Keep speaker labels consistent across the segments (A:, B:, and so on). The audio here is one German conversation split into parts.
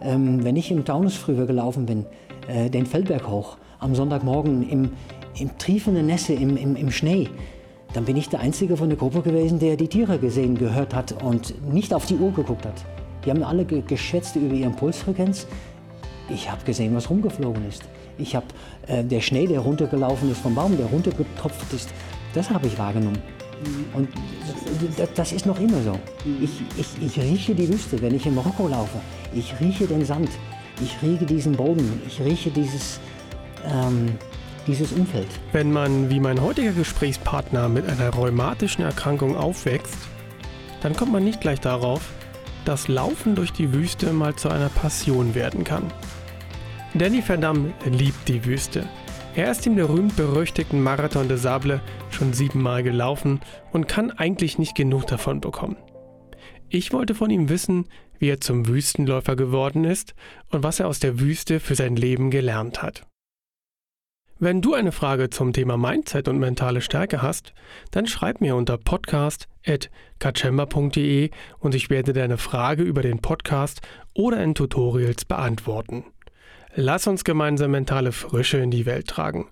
A: Ähm, wenn ich im Taunus früher gelaufen bin, äh, den Feldberg hoch, am Sonntagmorgen im, im triefenden Nässe, im, im, im Schnee, dann bin ich der Einzige von der Gruppe gewesen, der die Tiere gesehen, gehört hat und nicht auf die Uhr geguckt hat. Die haben alle ge geschätzt über ihre Pulsfrequenz. Ich habe gesehen, was rumgeflogen ist. Ich habe äh, der Schnee, der runtergelaufen ist vom Baum, der runtergetropft ist, das habe ich wahrgenommen. Und das ist noch immer so. Ich, ich, ich rieche die Wüste, wenn ich in Marokko laufe. Ich rieche den Sand. Ich rieche diesen Boden. Ich rieche dieses, ähm, dieses Umfeld.
B: Wenn man, wie mein heutiger Gesprächspartner, mit einer rheumatischen Erkrankung aufwächst, dann kommt man nicht gleich darauf, dass Laufen durch die Wüste mal zu einer Passion werden kann. Danny Verdam liebt die Wüste. Er ist im berühmt-berüchtigten Marathon de Sable schon siebenmal gelaufen und kann eigentlich nicht genug davon bekommen. Ich wollte von ihm wissen, wie er zum Wüstenläufer geworden ist und was er aus der Wüste für sein Leben gelernt hat. Wenn du eine Frage zum Thema Mindset und mentale Stärke hast, dann schreib mir unter podcast.kachemba.de und ich werde deine Frage über den Podcast oder in Tutorials beantworten. Lass uns gemeinsam mentale Frische in die Welt tragen.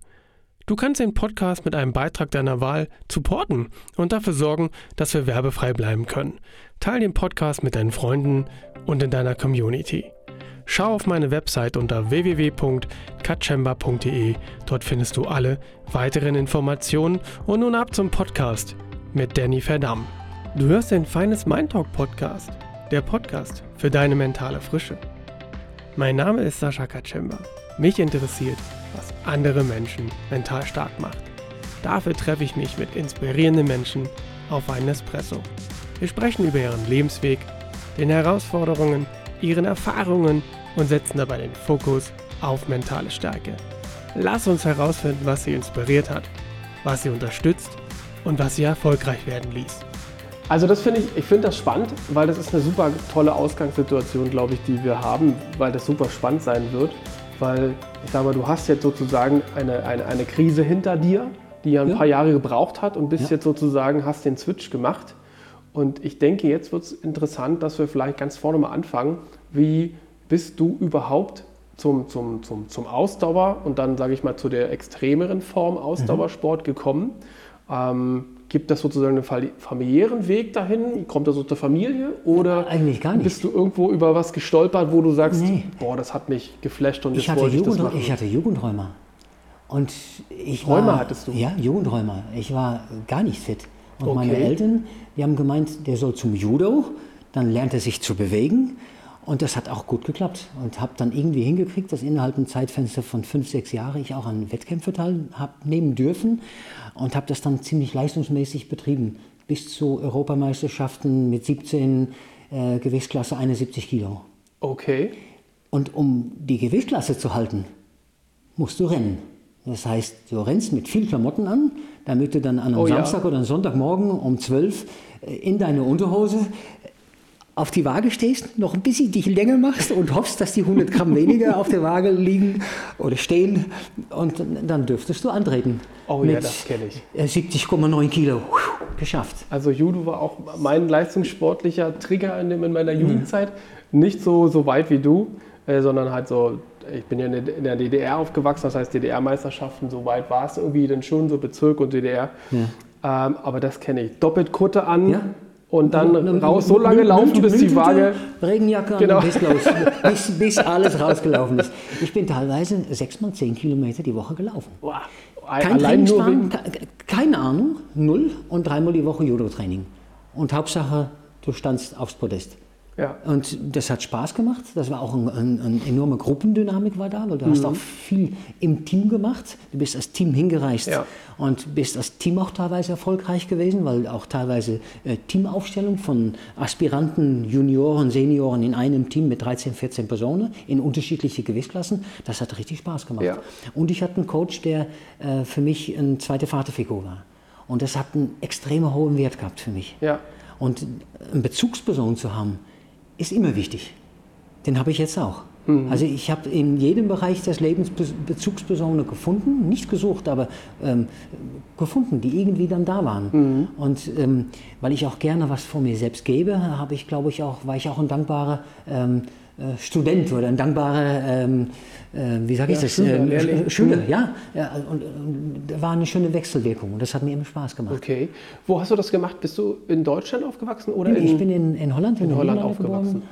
B: Du kannst den Podcast mit einem Beitrag deiner Wahl supporten und dafür sorgen, dass wir werbefrei bleiben können. Teil den Podcast mit deinen Freunden und in deiner Community. Schau auf meine Website unter www.katchemba.de. Dort findest du alle weiteren Informationen und nun ab zum Podcast mit Danny Verdam. Du hörst den Feines Mind Talk Podcast, der Podcast für deine mentale Frische. Mein Name ist Sascha Katschemba. Mich interessiert, was andere Menschen mental stark macht. Dafür treffe ich mich mit inspirierenden Menschen auf einen Espresso. Wir sprechen über ihren Lebensweg, den Herausforderungen, ihren Erfahrungen und setzen dabei den Fokus auf mentale Stärke. Lass uns herausfinden, was sie inspiriert hat, was sie unterstützt und was sie erfolgreich werden ließ.
C: Also das finde ich, ich finde das spannend, weil das ist eine super tolle Ausgangssituation, glaube ich, die wir haben, weil das super spannend sein wird. Weil ich sage mal, du hast jetzt sozusagen eine, eine, eine Krise hinter dir, die ja ein ja. paar Jahre gebraucht hat und bist ja. jetzt sozusagen, hast den Switch gemacht. Und ich denke, jetzt wird es interessant, dass wir vielleicht ganz vorne mal anfangen. Wie bist du überhaupt zum, zum, zum, zum Ausdauer und dann, sage ich mal, zu der extremeren Form Ausdauersport mhm. gekommen? Ähm, Gibt das sozusagen einen familiären Weg dahin? Kommt das aus der Familie? Oder
A: Eigentlich gar nicht.
C: bist du irgendwo über was gestolpert, wo du sagst, nee. boah, das hat mich geflasht und
A: ich
C: jetzt wollte
A: ich
C: das machen?
A: Ich hatte Jugendräumer. Und ich
C: Rheuma
A: war,
C: hattest du?
A: Ja, Jugendräumer. Ich war gar nicht fit. Und
C: Okay.
A: meine Eltern, die haben gemeint, der soll zum Judo, dann lernt er sich zu bewegen. Und das hat auch gut geklappt. Und habe dann irgendwie hingekriegt, dass innerhalb einem Zeitfenster von fünf, sechs Jahren ich auch an Wettkämpfe teilnehmen dürfen und habe das dann ziemlich leistungsmäßig betrieben. Bis zu Europameisterschaften mit 17 äh, Gewichtsklasse 71 Kilo.
C: Okay.
A: Und um die Gewichtsklasse zu halten, musst du rennen. Das heißt, du rennst mit viel Klamotten an, damit du dann an einem
C: Oh ja.
A: Samstag oder einem Sonntagmorgen um 12 äh, in deine Unterhose auf die Waage stehst, noch ein bisschen dich länger machst und hoffst, dass die 100 Gramm weniger auf der Waage liegen oder stehen und dann dürftest du antreten.
C: Oh ja, das kenne ich.
A: äh, 70,9 Kilo. Geschafft.
C: Also Judo war auch mein leistungssportlicher Trigger in, in
A: Mhm.
C: meiner Jugendzeit. Nicht so, so weit wie du, äh, sondern halt so, ich bin ja in der- DDR aufgewachsen, das heißt DDR-Meisterschaften, so weit war es irgendwie dann schon, so Bezirk und DDR. Ähm, aber das kenne ich. Doppelt Kutte an
A: Ja.
C: Und dann
A: Eine
C: raus, so lange laufen, bis die Waage...
A: Regenjacke
C: Genau.
A: und bis los. Bis, bis alles rausgelaufen ist. Ich bin teilweise sechs mal zehn Kilometer die Woche gelaufen.
C: Boah,
A: Kein
C: allein
A: Trainingsplan, keine Ahnung, null und dreimal die Woche Judo-Training. Und Hauptsache, du standst aufs Podest.
C: Ja.
A: Und das hat Spaß gemacht. Das war auch ein, ein, eine enorme Gruppendynamik war da, weil du
C: Mhm.
A: hast auch viel im Team gemacht. Du bist als Team hingereist
C: Ja.
A: und bist als Team auch teilweise erfolgreich gewesen, weil auch teilweise äh, Teamaufstellung von Aspiranten, Junioren, Senioren in einem Team mit 13, 14 Personen in unterschiedliche Gewichtsklassen, das hat richtig Spaß gemacht.
C: Ja.
A: Und ich hatte einen Coach, der äh, für mich eine zweite Vaterfigur war. Und das hat einen extrem hohen Wert gehabt für mich. Und eine Bezugsperson zu haben, ist immer wichtig. Den habe ich jetzt auch. Also ich habe in jedem Bereich des Lebens Be- Bezugspersonen gefunden, nicht gesucht, aber ähm, gefunden, die irgendwie dann da waren. Und ähm, weil ich auch gerne was von mir selbst gebe, habe ich, glaube ich, auch, war ich auch ein dankbarer ähm, äh, Student oder ein dankbarer, ähm, äh, wie sage ich
C: Ja,
A: das,
C: Schüler,
A: Ähm. Schüler,
C: Mhm.
A: ja. ja und, und da war eine schöne Wechselwirkung und das hat mir immer Spaß gemacht.
C: Okay. Wo hast du das gemacht? Bist du in Deutschland aufgewachsen oder
A: Bin,
C: in
A: ich bin in, in Holland, in,
C: in Holland aufgewachsen.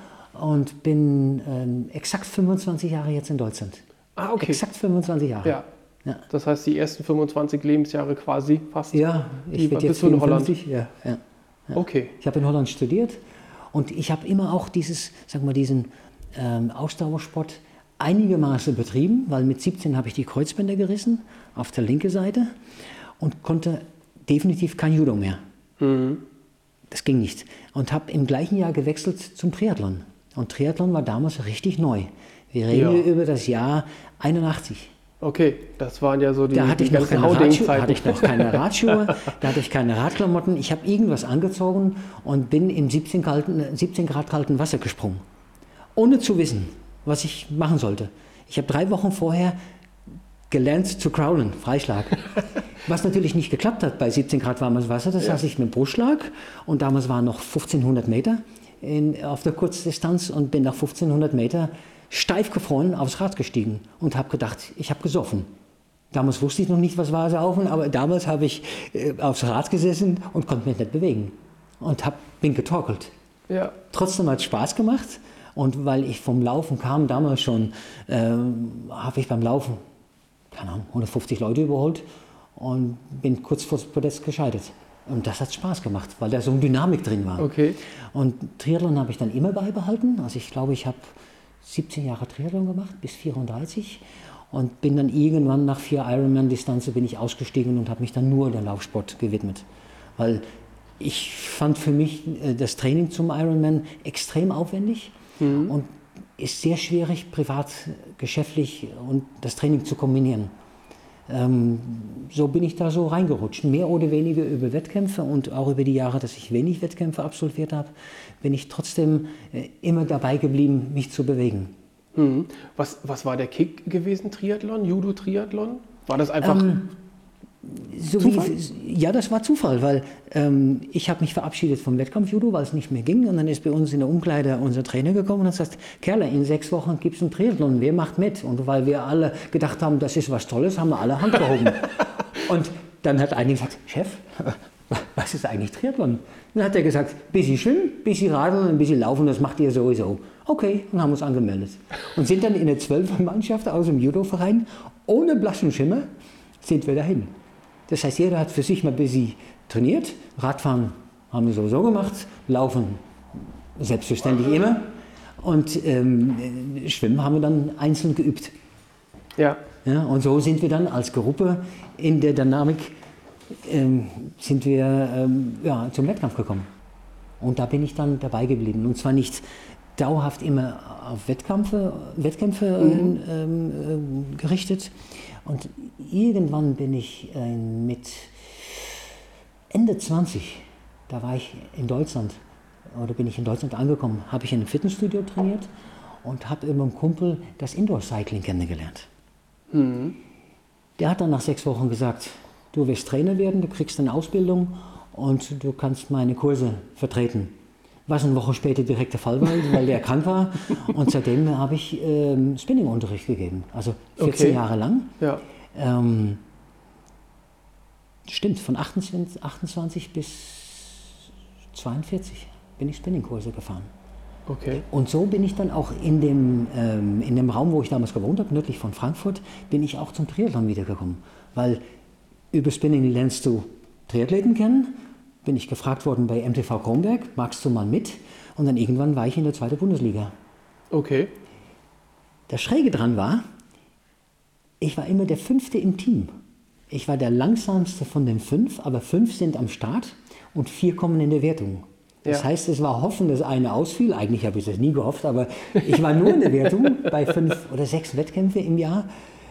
A: und bin ähm, exakt 25 Jahre jetzt in Deutschland.
C: Ah, okay.
A: Exakt 25 Jahre.
C: Ja.
A: Ja.
C: Das heißt, die ersten 25 Lebensjahre quasi fast.
A: Ja, ich
C: bist
A: jetzt
C: in Holland?
A: 54. Ja, ja.
C: Okay.
A: Ich habe in Holland studiert und ich habe immer auch dieses, sag mal, diesen ähm, Ausdauersport einigermaßen betrieben, weil mit 17 habe ich die Kreuzbänder gerissen auf der linken Seite und konnte definitiv kein Judo mehr. Das ging nicht. Und habe im gleichen Jahr gewechselt zum Triathlon. Und Triathlon war damals richtig neu. Wir reden
C: Ja.
A: über das Jahr 81.
C: Okay, das waren ja so die,
A: Da hatte
C: die
A: ich, noch keine Radschuhe, hatte ich noch keine Radschuhe, da hatte ich keine Radklamotten. Ich habe irgendwas angezogen und bin im 17, kalten, 17 Grad kalten Wasser gesprungen. Ohne zu wissen, was ich machen sollte. Ich habe drei Wochen vorher gelernt zu crawlen, Freischlag. Was natürlich nicht geklappt hat bei 17 Grad warmes Wasser. Das heißt, ich mit dem Brustschlag und damals waren noch 1500 Meter in, auf der Kurzdistanz und bin nach 1500 Meter steif gefroren aufs Rad gestiegen und habe gedacht, ich habe gesoffen. Damals wusste ich noch nicht, was war Saufen, aber damals habe ich äh, aufs Rad gesessen und konnte mich nicht bewegen und hab, bin getorkelt.
C: Ja.
A: Trotzdem hat es Spaß gemacht und weil ich vom Laufen kam, damals schon, ähm, habe ich beim Laufen, keine Ahnung, 150 Leute überholt und bin kurz vor das Podest gescheitert. Und das hat Spaß gemacht, weil da so eine Dynamik drin war.
C: Okay.
A: Und Triathlon habe ich dann immer beibehalten. Also ich glaube, ich habe 17 Jahre Triathlon gemacht, bis 34. Und bin dann irgendwann nach vier Ironman-Distanzen bin ich ausgestiegen und habe mich dann nur der Laufsport gewidmet. Weil ich fand für mich äh, das Training zum Ironman extrem aufwendig und ist sehr schwierig, privat, geschäftlich und das Training zu kombinieren. Ähm, so bin ich da so reingerutscht. Mehr oder weniger über Wettkämpfe und auch über die Jahre, dass ich wenig Wettkämpfe absolviert habe, bin ich trotzdem äh, immer dabei geblieben, mich zu bewegen.
C: Mhm. Was, was war der Kick gewesen, Triathlon, Judo-Triathlon? War das einfach.
A: Ähm, So
C: Zufall?
A: Wie, ja, das war Zufall, weil ähm, ich habe mich verabschiedet vom Wettkampf-Judo, weil es nicht mehr ging. Und dann ist bei uns in der Umkleide unser Trainer gekommen und hat gesagt, Kerle, in sechs Wochen gibt es einen Triathlon, wer macht mit? Und weil wir alle gedacht haben, das ist was Tolles, haben wir alle Hand gehoben. und dann hat einer gesagt, Chef, was ist eigentlich Triathlon? Dann hat er gesagt, bisschen schwimmen, bisschen radeln, ein bisschen laufen, das macht ihr sowieso. Okay, und haben uns angemeldet. Und sind dann in der Zwölfermannschaft aus dem Judo-Verein, ohne blassen Schimmer, sind wir dahin. Das heißt, jeder hat für sich mal ein bisschen trainiert. Radfahren haben wir sowieso gemacht, Laufen selbstverständlich immer. Und ähm, äh, Schwimmen haben wir dann einzeln geübt.
C: Ja.
A: Ja, und so sind wir dann als Gruppe in der Dynamik ähm, sind wir ähm, ja, zum Wettkampf gekommen. Und da bin ich dann dabei geblieben. Und zwar nicht dauerhaft immer auf Wettkämpfe, Wettkämpfe ähm, ähm, gerichtet. Und irgendwann bin ich äh, mit Ende 20, da war ich in Deutschland, oder bin ich in Deutschland angekommen, habe ich in einem Fitnessstudio trainiert und habe über einen Kumpel das Indoor-Cycling kennengelernt. Der hat dann nach sechs Wochen gesagt, du wirst Trainer werden, du kriegst eine Ausbildung und du kannst meine Kurse vertreten. Was eine Woche später direkt der Fall war, weil der krank war. Und seitdem habe ich ähm, Spinning-Unterricht gegeben. Also 14
C: Okay.
A: Jahre lang.
C: Ja.
A: Ähm, stimmt, von 28, 28 bis 42 bin ich Spinningkurse gefahren.
C: Okay.
A: Und so bin ich dann auch in dem, ähm, in dem Raum, wo ich damals gewohnt habe, nördlich von Frankfurt, bin ich auch zum Triathlon wiedergekommen. Weil über Spinning lernst du Triathleten kennen. Bin ich gefragt worden bei MTV Kronberg, magst du mal mit? Und dann irgendwann war ich in der zweiten Bundesliga.
C: Okay.
A: Das Schräge dran war, ich war immer der Fünfte im Team. Ich war der langsamste von den fünf, aber fünf sind am Start und vier kommen in der Wertung. Das
C: Ja.
A: heißt, es war hoffen, dass einer ausfiel. Eigentlich habe ich das nie gehofft, aber ich war nur in der Wertung bei fünf oder sechs Wettkämpfe im Jahr,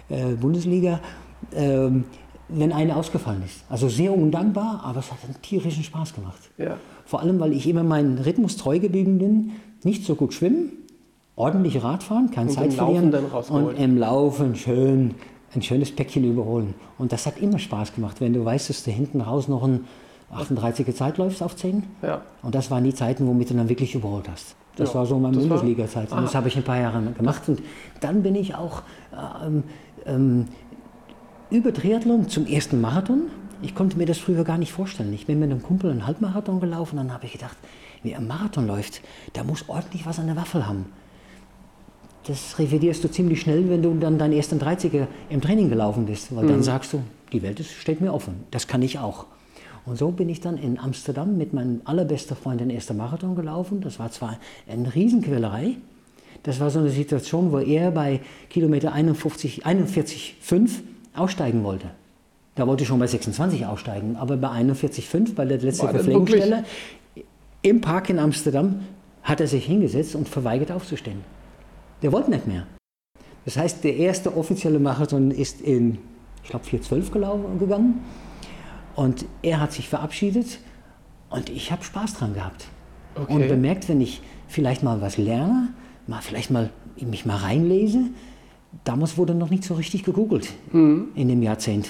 A: äh, Bundesliga, ähm, wenn einer ausgefallen ist. Also sehr undankbar, aber es hat einen tierischen Spaß gemacht.
C: Ja.
A: Vor allem, weil ich immer meinen Rhythmus treu geblieben bin, nicht so gut schwimmen, ordentlich Radfahren, keine
C: Und
A: Zeit verlieren und im Laufen schön ein schönes Päckchen überholen. Und das hat immer Spaß gemacht, wenn du weißt, dass du hinten raus noch einen, 38er Zeit läufst auf 10.
C: Ja.
A: Und das waren die Zeiten, womit du dann wirklich überholt hast. Das
C: Ja,
A: war so meine Bundesliga-Zeit. Und das habe ich ein paar Jahre gemacht. Und dann bin ich auch ähm, ähm, über Triathlon zum ersten Marathon. Ich konnte mir das früher gar nicht vorstellen. Ich bin mit einem Kumpel einen Halbmarathon gelaufen. Dann habe ich gedacht, wie ein Marathon läuft, da muss ordentlich was an der Waffel haben. Das revidierst du ziemlich schnell, wenn du dann deinen ersten 30er im Training gelaufen bist. Weil dann sagst du, die Welt ist, steht mir offen. Das kann ich auch. Und so bin ich dann in Amsterdam mit meinem allerbesten Freund den ersten Marathon gelaufen. Das war zwar eine Riesenquälerei. Das war so eine Situation, wo er bei Kilometer 51, 41,5 aussteigen wollte. Da wollte ich schon bei 26 aussteigen, aber bei 41,5, bei der letzten Verpflegungsstelle, im Park in Amsterdam, hat er sich hingesetzt und verweigert aufzustehen. Der wollte nicht mehr. Das heißt, der erste offizielle Marathon ist in, ich glaube, 4.12 gelaufen- gegangen. Und er hat sich verabschiedet und ich habe Spaß dran gehabt.
C: Okay.
A: Und bemerkt, wenn ich vielleicht mal was lerne, mal vielleicht mal mich mal reinlese, damals wurde noch nicht so richtig gegoogelt in dem Jahrzehnt.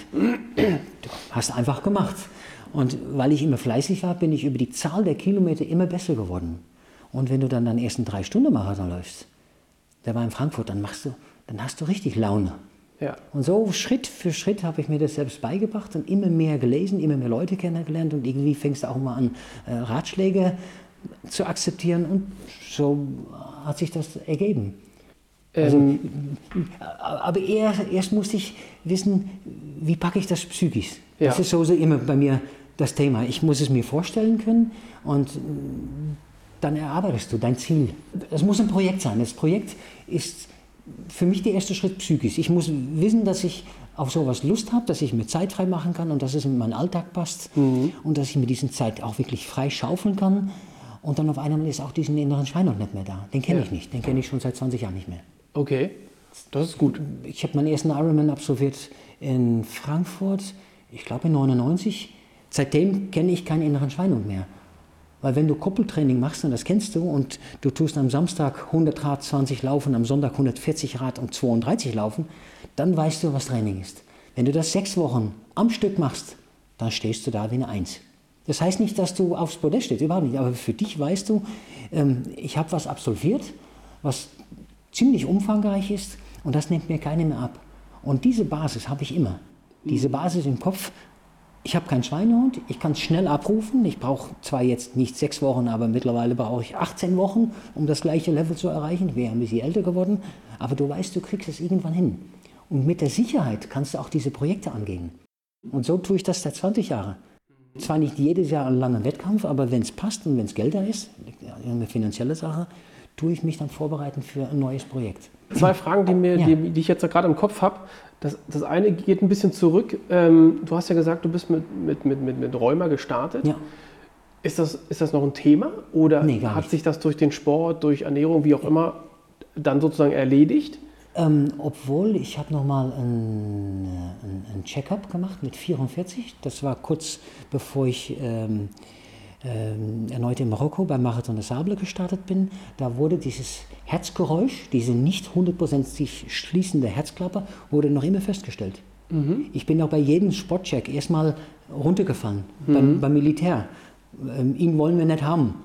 A: Du hast einfach gemacht. Und weil ich immer fleißig war, bin ich über die Zahl der Kilometer immer besser geworden. Und wenn du dann deinen ersten drei Stunden Marathon läufst, der war in Frankfurt, dann machst du, dann hast du richtig Laune.
C: Ja.
A: Und so Schritt für Schritt habe ich mir das selbst beigebracht und immer mehr gelesen, immer mehr Leute kennengelernt und irgendwie fängst du auch mal an, äh, Ratschläge zu akzeptieren und so hat sich das ergeben. Also,
C: Ähm,
A: Aber erst, erst musste ich wissen, wie packe ich das psychisch. Das
C: Ja.
A: ist so so immer bei mir das Thema. Ich muss es mir vorstellen können und mm, dann erarbeitest du dein Ziel. Es muss ein Projekt sein. Das Projekt ist für mich der erste Schritt psychisch. Ich muss wissen, dass ich auf sowas Lust habe, dass ich mir Zeit frei machen kann und dass es in meinen Alltag passt und dass ich mir diesen Zeit auch wirklich frei schaufeln kann. Und dann auf einmal ist auch diesen inneren Schweinehund nicht mehr da. Den kenne
C: Ja.
A: ich nicht. Den kenne ich schon seit 20 Jahren nicht mehr.
C: Okay, das ist gut.
A: Ich habe meinen ersten Ironman absolviert in Frankfurt, ich glaube in 99. Seitdem kenne ich keinen inneren Schweinehund mehr. Weil wenn du Koppeltraining machst, und das kennst du, und du tust am Samstag 100 Rad 20 laufen, am Sonntag 140 Rad und 32 laufen, dann weißt du, was Training ist. Wenn du das sechs Wochen am Stück machst, dann stehst du da wie eine Eins. Das heißt nicht, dass du aufs Podest stehst, überhaupt nicht. Aber für dich weißt du, ähm, ich habe was absolviert, was ziemlich umfangreich ist und das nimmt mir keiner mehr ab. Und diese Basis habe ich immer. Diese Basis im Kopf. Ich habe keinen Schweinehund, ich kann es schnell abrufen. Ich brauche zwar jetzt nicht sechs Wochen, aber mittlerweile brauche ich 18 Wochen, um das gleiche Level zu erreichen. Ich ja ein bisschen älter geworden, aber du weißt, du kriegst es irgendwann hin. Und mit der Sicherheit kannst du auch diese Projekte angehen. Und so tue ich das seit 20 Jahren. Zwar nicht jedes Jahr einen langen Wettkampf, aber wenn es passt und wenn es Geld da ist, eine finanzielle Sache, tue ich mich dann vorbereiten für ein neues Projekt.
C: Zwei Fragen, die, mir,
A: Ja.
C: die, die ich jetzt gerade im Kopf habe. Das, das eine geht ein bisschen zurück. Ähm, du hast ja gesagt, du bist mit, mit, mit, mit, mit Rheuma gestartet.
A: Ja.
C: Ist, das, ist das noch ein Thema? Oder
A: Nee,
C: hat
A: nicht.
C: sich das durch den Sport, durch Ernährung, wie auch immer, dann sozusagen erledigt?
A: Ähm, obwohl, ich habe nochmal einen, äh, einen, einen Check-up gemacht mit 44. Das war kurz bevor ich ähm, erneut in Marokko beim Marathon des Sable gestartet bin. Da wurde dieses Herzgeräusch, diese nicht 100% sich schließende Herzklappe, wurde noch immer festgestellt. Ich bin auch bei jedem Sportcheck erstmal runtergefallen, beim, beim Militär. Ähm, ihn wollen wir nicht haben.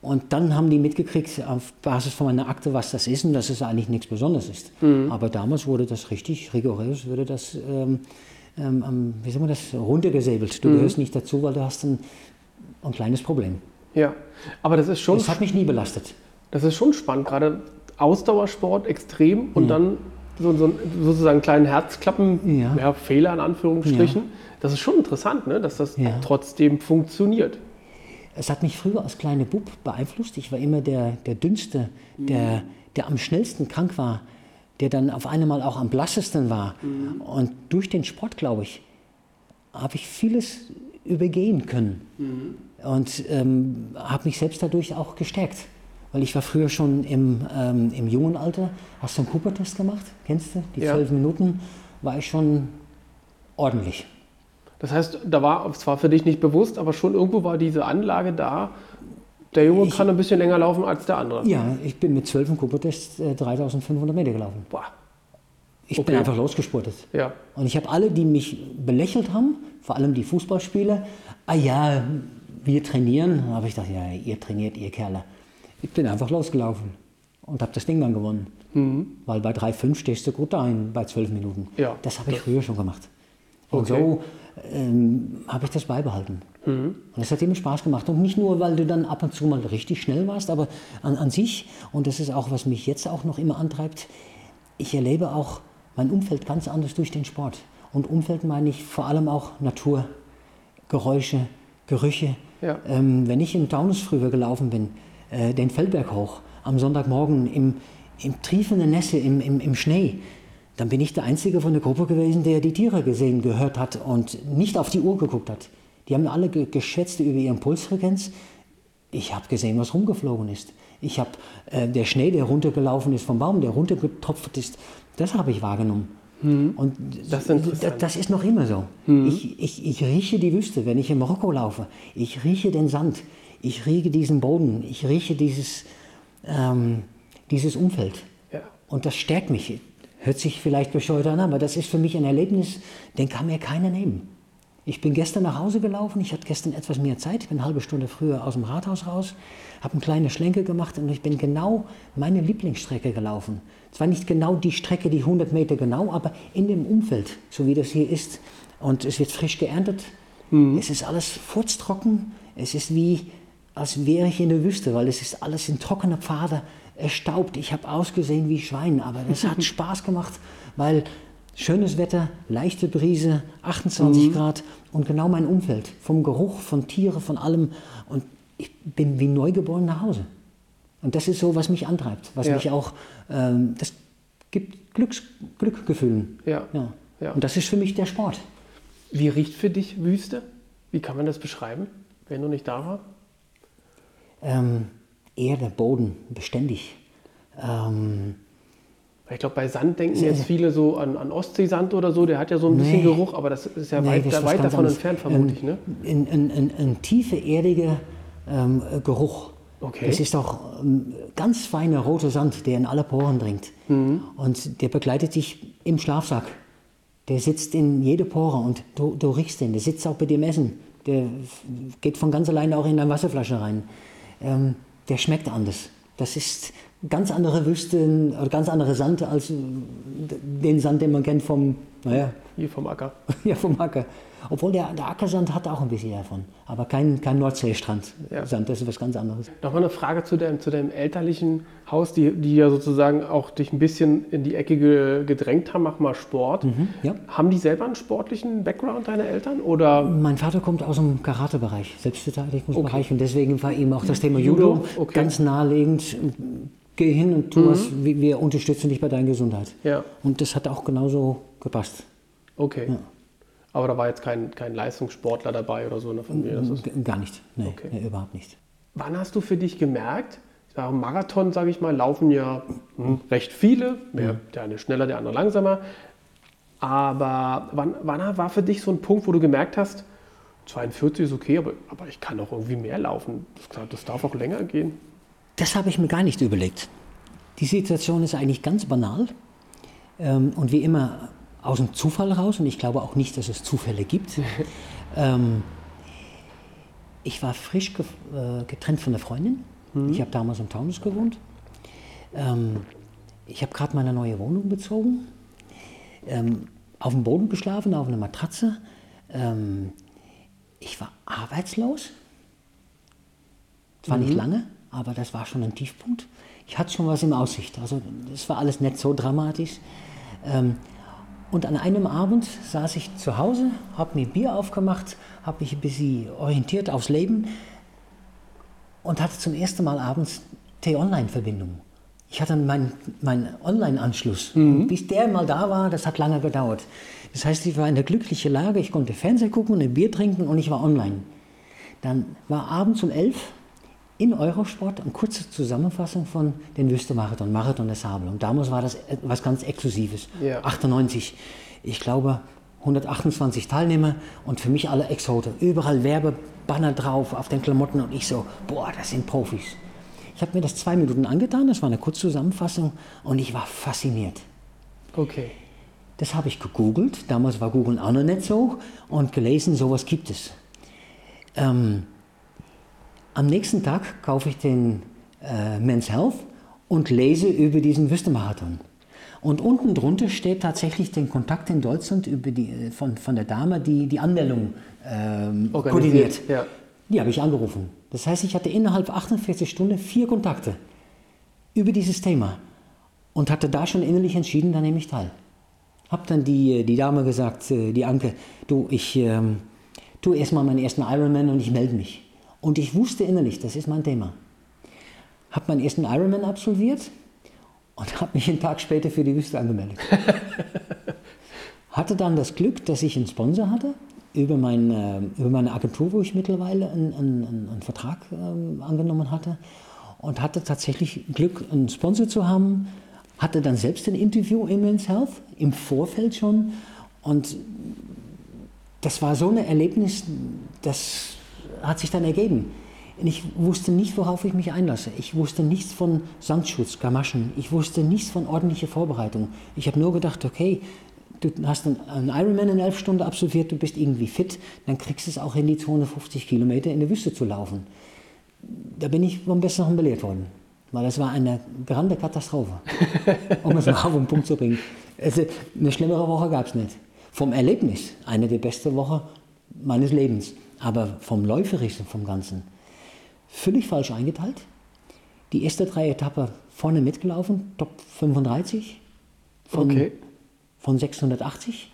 A: Und dann haben die mitgekriegt, auf Basis von meiner Akte, was das ist und dass es eigentlich nichts Besonderes ist. Aber damals wurde das richtig rigorös, wurde das, ähm, ähm, ähm, wie sagen wir das, runtergesäbelt. Du gehörst nicht dazu, weil du hast ein, ein kleines Problem.
C: Ja. Aber das ist schon,
A: Das hat mich nie belastet.
C: das ist schon spannend, gerade Ausdauersport extrem und dann so, so sozusagen einen kleinen Herzklappen,
A: Ja.
C: ja, Fehler in Anführungsstrichen. Das ist schon interessant, ne? dass das
A: Ja.
C: trotzdem funktioniert.
A: Es hat mich früher als kleiner Bub beeinflusst. Ich war immer der, der Dünnste, der, der am schnellsten krank war, der dann auf einmal auch am blassesten war. Und durch den Sport, glaube ich, habe ich vieles übergehen können. Und ähm, habe mich selbst dadurch auch gestärkt. Weil ich war früher schon im, ähm, im jungen Alter, hast du einen Cooper-Test gemacht? Kennst du? Die
C: Ja.
A: zwölf Minuten war ich schon ordentlich.
C: Das heißt, da war zwar für dich nicht bewusst, aber schon irgendwo war diese Anlage da. Der Junge
A: Ich-
C: kann ein bisschen länger laufen als der andere.
A: Ja, ich bin mit zwölf im Cooper-Test äh, 3500 Meter gelaufen.
C: Boah.
A: Ich
C: Okay.
A: bin einfach losgespurtet.
C: Ja.
A: Und ich habe alle, die mich belächelt haben, vor allem die Fußballspieler, ah ja, wir trainieren. Da habe ich gedacht, ja, ihr trainiert, ihr Kerle. Ich bin einfach losgelaufen und habe das Ding dann gewonnen. Weil bei 3,5 stehst du gut ein bei 12 Minuten.
C: Ja.
A: Das habe ich früher schon gemacht. Und
C: Okay.
A: so ähm, habe ich das beibehalten. Und es hat immer Spaß gemacht. Und nicht nur, weil du dann ab und zu mal richtig schnell warst, aber an, an sich, und das ist auch, was mich jetzt auch noch immer antreibt, ich erlebe auch mein Umfeld ganz anders durch den Sport. Und Umfeld meine ich vor allem auch Natur, Geräusche, Gerüche.
C: Ja.
A: Ähm, wenn ich im Taunus früher gelaufen bin, äh, den Feldberg hoch, am Sonntagmorgen im, im triefenden Nässe, im, im, im Schnee, dann bin ich der Einzige von der Gruppe gewesen, der die Tiere gesehen, gehört hat und nicht auf die Uhr geguckt hat. Die haben alle ge geschätzt über ihren Pulsfrequenz. Ich habe gesehen, was rumgeflogen ist. Ich habe äh, der Schnee, der runtergelaufen ist vom Baum, der runtergetropft ist, das habe ich wahrgenommen. Und
C: Das
A: das, das ist noch immer so. Ich, ich, ich rieche die Wüste, wenn ich in Marokko laufe. Ich rieche den Sand. Ich rieche diesen Boden. Ich rieche dieses, ähm, dieses Umfeld.
C: Ja.
A: Und das stärkt mich. Hört sich vielleicht bescheuert an, aber das ist für mich ein Erlebnis, den kann mir keiner nehmen. Ich bin gestern nach Hause gelaufen, ich hatte gestern etwas mehr Zeit, ich bin eine halbe Stunde früher aus dem Rathaus raus, habe eine kleine Schlenke gemacht und ich bin genau meine Lieblingsstrecke gelaufen. Zwar nicht genau die Strecke, die 100 Meter genau, aber in dem Umfeld, so wie das hier ist. Und es wird frisch geerntet, es ist alles furztrocken, es ist wie, als wäre ich in der Wüste, weil es ist alles in trockener Pfade, erstaubt. Ich habe ausgesehen wie Schwein, aber es hat Spaß gemacht, weil schönes Wetter, leichte Brise, 28 Grad und genau mein Umfeld. Vom Geruch, von Tiere, von allem. Und ich bin wie neugeboren nach Hause. Und das ist so, was mich antreibt, was
C: Ja.
A: mich auch, ähm, das gibt Glücks, Glückgefühlen.
C: Ja.
A: Ja.
C: Ja.
A: Und das ist für mich der Sport.
C: Wie riecht für dich Wüste? Wie kann man das beschreiben, wenn du nicht da warst?
A: Ähm, Erde, Boden, beständig. Ähm,
C: Ich glaube, bei Sand denken jetzt viele so an, an Ostseesand oder so, der hat ja so ein bisschen
A: Nee.
C: Geruch, aber das ist ja
A: Nee,
C: weit,
A: was
C: weit davon
A: anderes.
C: entfernt, vermute ich. Ne?
A: Ein, ein, ein, ein tiefe, erdiger ähm, äh, Geruch.
C: Okay.
A: Das ist auch ähm, ganz feiner roter Sand, der in alle Poren dringt.
C: Mhm.
A: Und der begleitet dich im Schlafsack. Der sitzt in jede Pore und du, du riechst den. Der sitzt auch bei dir im Essen. Der geht von ganz alleine auch in deine Wasserflasche rein. Ähm, der schmeckt anders. Das ist ganz andere Wüsten oder ganz andere Sand als äh, den Sand, den man kennt vom, naja,
C: Hier vom Acker.
A: ja, vom Acker. Obwohl der, der Ackersand hat auch ein bisschen davon. Aber kein, kein Nordseestrand.
C: Ja.
A: Sand, das ist was ganz anderes.
C: Nochmal eine Frage zu deinem, zu deinem elterlichen Haus, die, die ja sozusagen auch dich ein bisschen in die Ecke ge, gedrängt haben, mach mal Sport.
A: ja.
C: Haben die selber einen sportlichen Background, deine Eltern? Oder
A: Mein Vater kommt aus dem Karatebereich, Selbstverteidigungsbereich.
C: Okay.
A: Und deswegen war ihm auch das Thema
C: Judo,
A: Judo,
C: okay.
A: ganz naheliegend. Geh hin und tu was, wir unterstützen dich bei deiner Gesundheit.
C: Ja.
A: Und das hat auch genauso gepasst.
C: okay. Aber da war jetzt kein, kein Leistungssportler dabei oder so in der Familie.
A: Gar nicht. Nee,
C: Okay.
A: nee, überhaupt nicht.
C: wann hast du für dich gemerkt, Marathon, sage ich mal, laufen ja hm, recht viele, mehr, der eine schneller, der andere langsamer. Aber wann, wann war für dich so ein Punkt, wo du gemerkt hast, 42 ist okay, aber, aber ich kann doch irgendwie mehr laufen. Das, das darf auch länger gehen.
A: Das habe ich mir gar nicht überlegt. Die Situation ist eigentlich ganz banal ähm, und wie immer aus dem Zufall raus und ich glaube auch nicht, dass es Zufälle gibt. ähm, ich war frisch ge äh, getrennt von der Freundin. Ich habe damals im Taunus gewohnt. Ähm, ich habe gerade meine neue Wohnung bezogen. Ähm, auf dem Boden geschlafen, auf einer Matratze. Ähm, ich war arbeitslos. Zwar nicht lange, aber das war schon ein Tiefpunkt. Ich hatte schon was in Aussicht. Also das war alles nicht so dramatisch. Ähm, und an einem Abend saß ich zu Hause, habe mir Bier aufgemacht, habe mich ein bisschen orientiert aufs Leben und hatte zum ersten Mal abends T-Online-Verbindung. Ich hatte meinen mein Online-Anschluss. Und Bis der mal da war, das hat lange gedauert. Das heißt, ich war in der glücklichen Lage, ich konnte Fernseher gucken, ein Bier trinken und ich war online. Dann war abends um 11 in Eurosport eine kurze Zusammenfassung von den Wüste-Marathon, Marathon des Sable. Und damals war das was ganz Exklusives.
C: Ja.
A: 98, ich glaube 128 Teilnehmer und für mich alle Exote. Überall Werbebanner drauf auf den Klamotten und ich so, boah, das sind Profis. Ich habe mir das zwei Minuten angetan, das war eine Kurzzusammenfassung und ich war fasziniert.
C: Okay.
A: Das habe ich gegoogelt. Damals war Google auch noch nicht so. Und gelesen, sowas gibt es. Ähm, am nächsten Tag kaufe ich den äh, Men's Health und lese über diesen Wüstenmarathon. Und unten drunter steht tatsächlich den Kontakt in Deutschland über die, äh, von, von der Dame, die die Anmeldung ähm, koordiniert. Ja. Die habe ich angerufen. Das heißt, ich hatte innerhalb 48 Stunden vier Kontakte über dieses Thema und hatte da schon innerlich entschieden, da nehme ich teil. Hab dann die, die Dame gesagt, äh, die Anke, du, ich ähm, tue erstmal meinen ersten Ironman und ich melde mich. Und ich wusste innerlich, das ist mein Thema. Hab meinen ersten Ironman absolviert und habe mich einen Tag später für die Wüste angemeldet. hatte dann das Glück, dass ich einen Sponsor hatte über, mein, äh, über meine Agentur, wo ich mittlerweile einen, einen, einen Vertrag äh, angenommen hatte und hatte tatsächlich Glück, einen Sponsor zu haben. Hatte dann selbst ein Interview im Men's Health im Vorfeld schon und das war so ein Erlebnis, das hat sich dann ergeben. Ich wusste nicht, worauf ich mich einlasse. Ich wusste nichts von Sandschutz, Gamaschen. Ich wusste nichts von ordentlicher Vorbereitung. Ich habe nur gedacht, okay, du hast einen Ironman in elf Stunden absolviert, du bist irgendwie fit, dann kriegst du es auch in die 250 Kilometer in der Wüste zu laufen. Da bin ich vom Besseren belehrt worden. Weil das war eine grande Katastrophe, um es mal auf den Punkt zu bringen. Also, eine schlimmere Woche gab es nicht. Vom Erlebnis eine der besten Wochen meines Lebens. Aber vom Läuferischen, vom Ganzen, völlig falsch eingeteilt. Die erste drei Etappen vorne mitgelaufen, Top 35 von, okay. von 680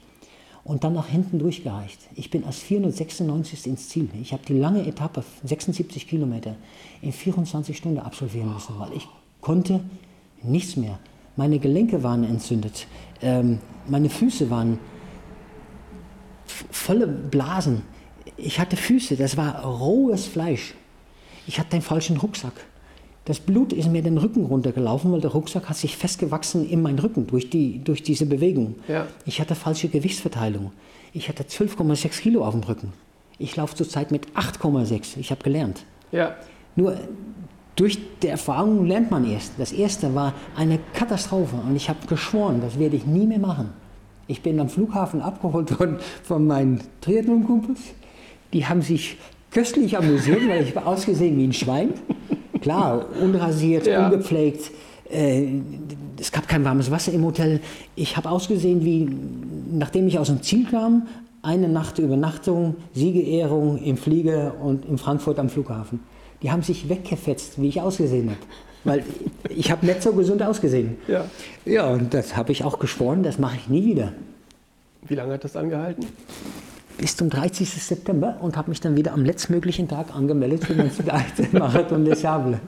A: und dann nach hinten durchgereicht. Ich bin als 496 ins Ziel. Ich habe die lange Etappe, 76 Kilometer, in 24 Stunden absolvieren müssen, weil ich konnte nichts mehr. Meine Gelenke waren entzündet, ähm, meine Füße waren volle Blasen. Ich hatte Füße, das war rohes Fleisch. Ich hatte den falschen Rucksack. Das Blut ist mir den Rücken runtergelaufen, weil der Rucksack hat sich festgewachsen in meinen Rücken durch, die, durch diese Bewegung. Ja. Ich hatte falsche Gewichtsverteilung. Ich hatte 12,6 Kilo auf dem Rücken. Ich laufe zurzeit mit 8,6. Ich habe gelernt. Ja. Nur durch die Erfahrung lernt man erst. Das erste war eine Katastrophe und ich habe geschworen, das werde ich nie mehr machen. Ich bin am Flughafen abgeholt worden von meinen Triathlon-Kumpels. Die haben sich köstlich amüsiert, weil ich war ausgesehen wie ein Schwein. Klar, unrasiert, ja. ungepflegt. Äh, es gab kein warmes Wasser im Hotel. Ich habe ausgesehen wie, nachdem ich aus dem Ziel kam, eine Nacht Übernachtung, Siegerehrung im Flieger und in Frankfurt am Flughafen. Die haben sich weggefetzt, wie ich ausgesehen habe. Weil ich habe nicht so gesund ausgesehen. Ja, ja und das habe ich auch geschworen, das mache ich nie wieder.
C: Wie lange hat das angehalten?
A: Bis zum 30. September und habe mich dann wieder am letztmöglichen Tag angemeldet für den Marathon des Sable.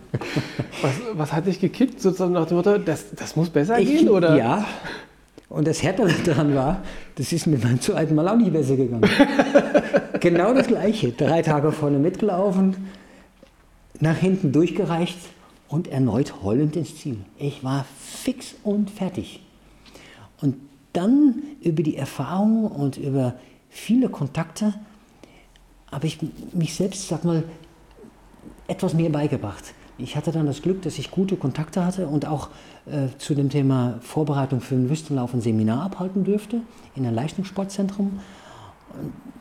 C: Was, was hat dich gekickt, sozusagen nach dem Motto, das, das muss besser ich, gehen? Oder?
A: Ja. Und das Härtere daran war, das ist mir beim zweiten Mal auch nicht besser gegangen. genau das Gleiche. Drei Tage vorne mitgelaufen, nach hinten durchgereicht und erneut heulend ins Ziel. Ich war fix und fertig. Und dann über die Erfahrung und über viele Kontakte, habe ich mich selbst, sag mal, etwas mehr beigebracht. Ich hatte dann das Glück, dass ich gute Kontakte hatte und auch äh, zu dem Thema Vorbereitung für den Wüstenlauf ein Seminar abhalten dürfte in einem Leistungssportzentrum.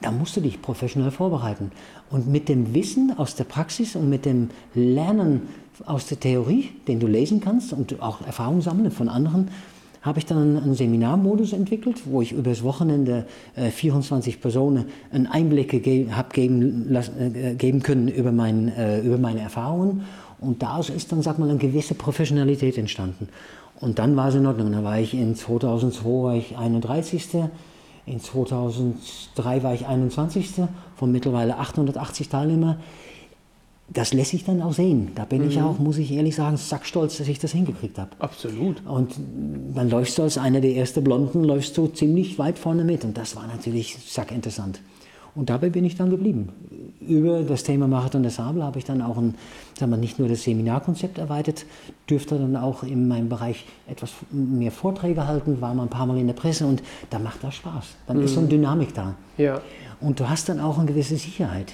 A: Da musst du dich professionell vorbereiten. Und mit dem Wissen aus der Praxis und mit dem Lernen aus der Theorie, den du lesen kannst und auch Erfahrungen sammeln von anderen, habe ich dann einen Seminarmodus entwickelt, wo ich über das Wochenende äh, 24 Personen einen Einblick ge habe geben, äh, geben können über, mein, äh, über meine Erfahrungen. Und daraus ist dann, sag mal, eine gewisse Professionalität entstanden. Und dann war es in Ordnung. Dann war ich in 2002 war ich 31. In 2003 war ich 21. von mittlerweile 880 Teilnehmern das lässt sich dann auch sehen. Da bin mhm. ich auch, muss ich ehrlich sagen, sackstolz, dass ich das hingekriegt habe.
C: Absolut.
A: Und dann läufst du als einer der ersten Blonden, läufst du ziemlich weit vorne mit. Und das war natürlich sackinteressant. Und dabei bin ich dann geblieben. Über das Thema Marathon des Sable habe ich dann auch ein, sagen wir, nicht nur das Seminarkonzept erweitert, dürfte dann auch in meinem Bereich etwas mehr Vorträge halten, war mal ein paar Mal in der Presse und da macht das Spaß. Dann mhm. ist so eine Dynamik da. Ja. Und du hast dann auch eine gewisse Sicherheit.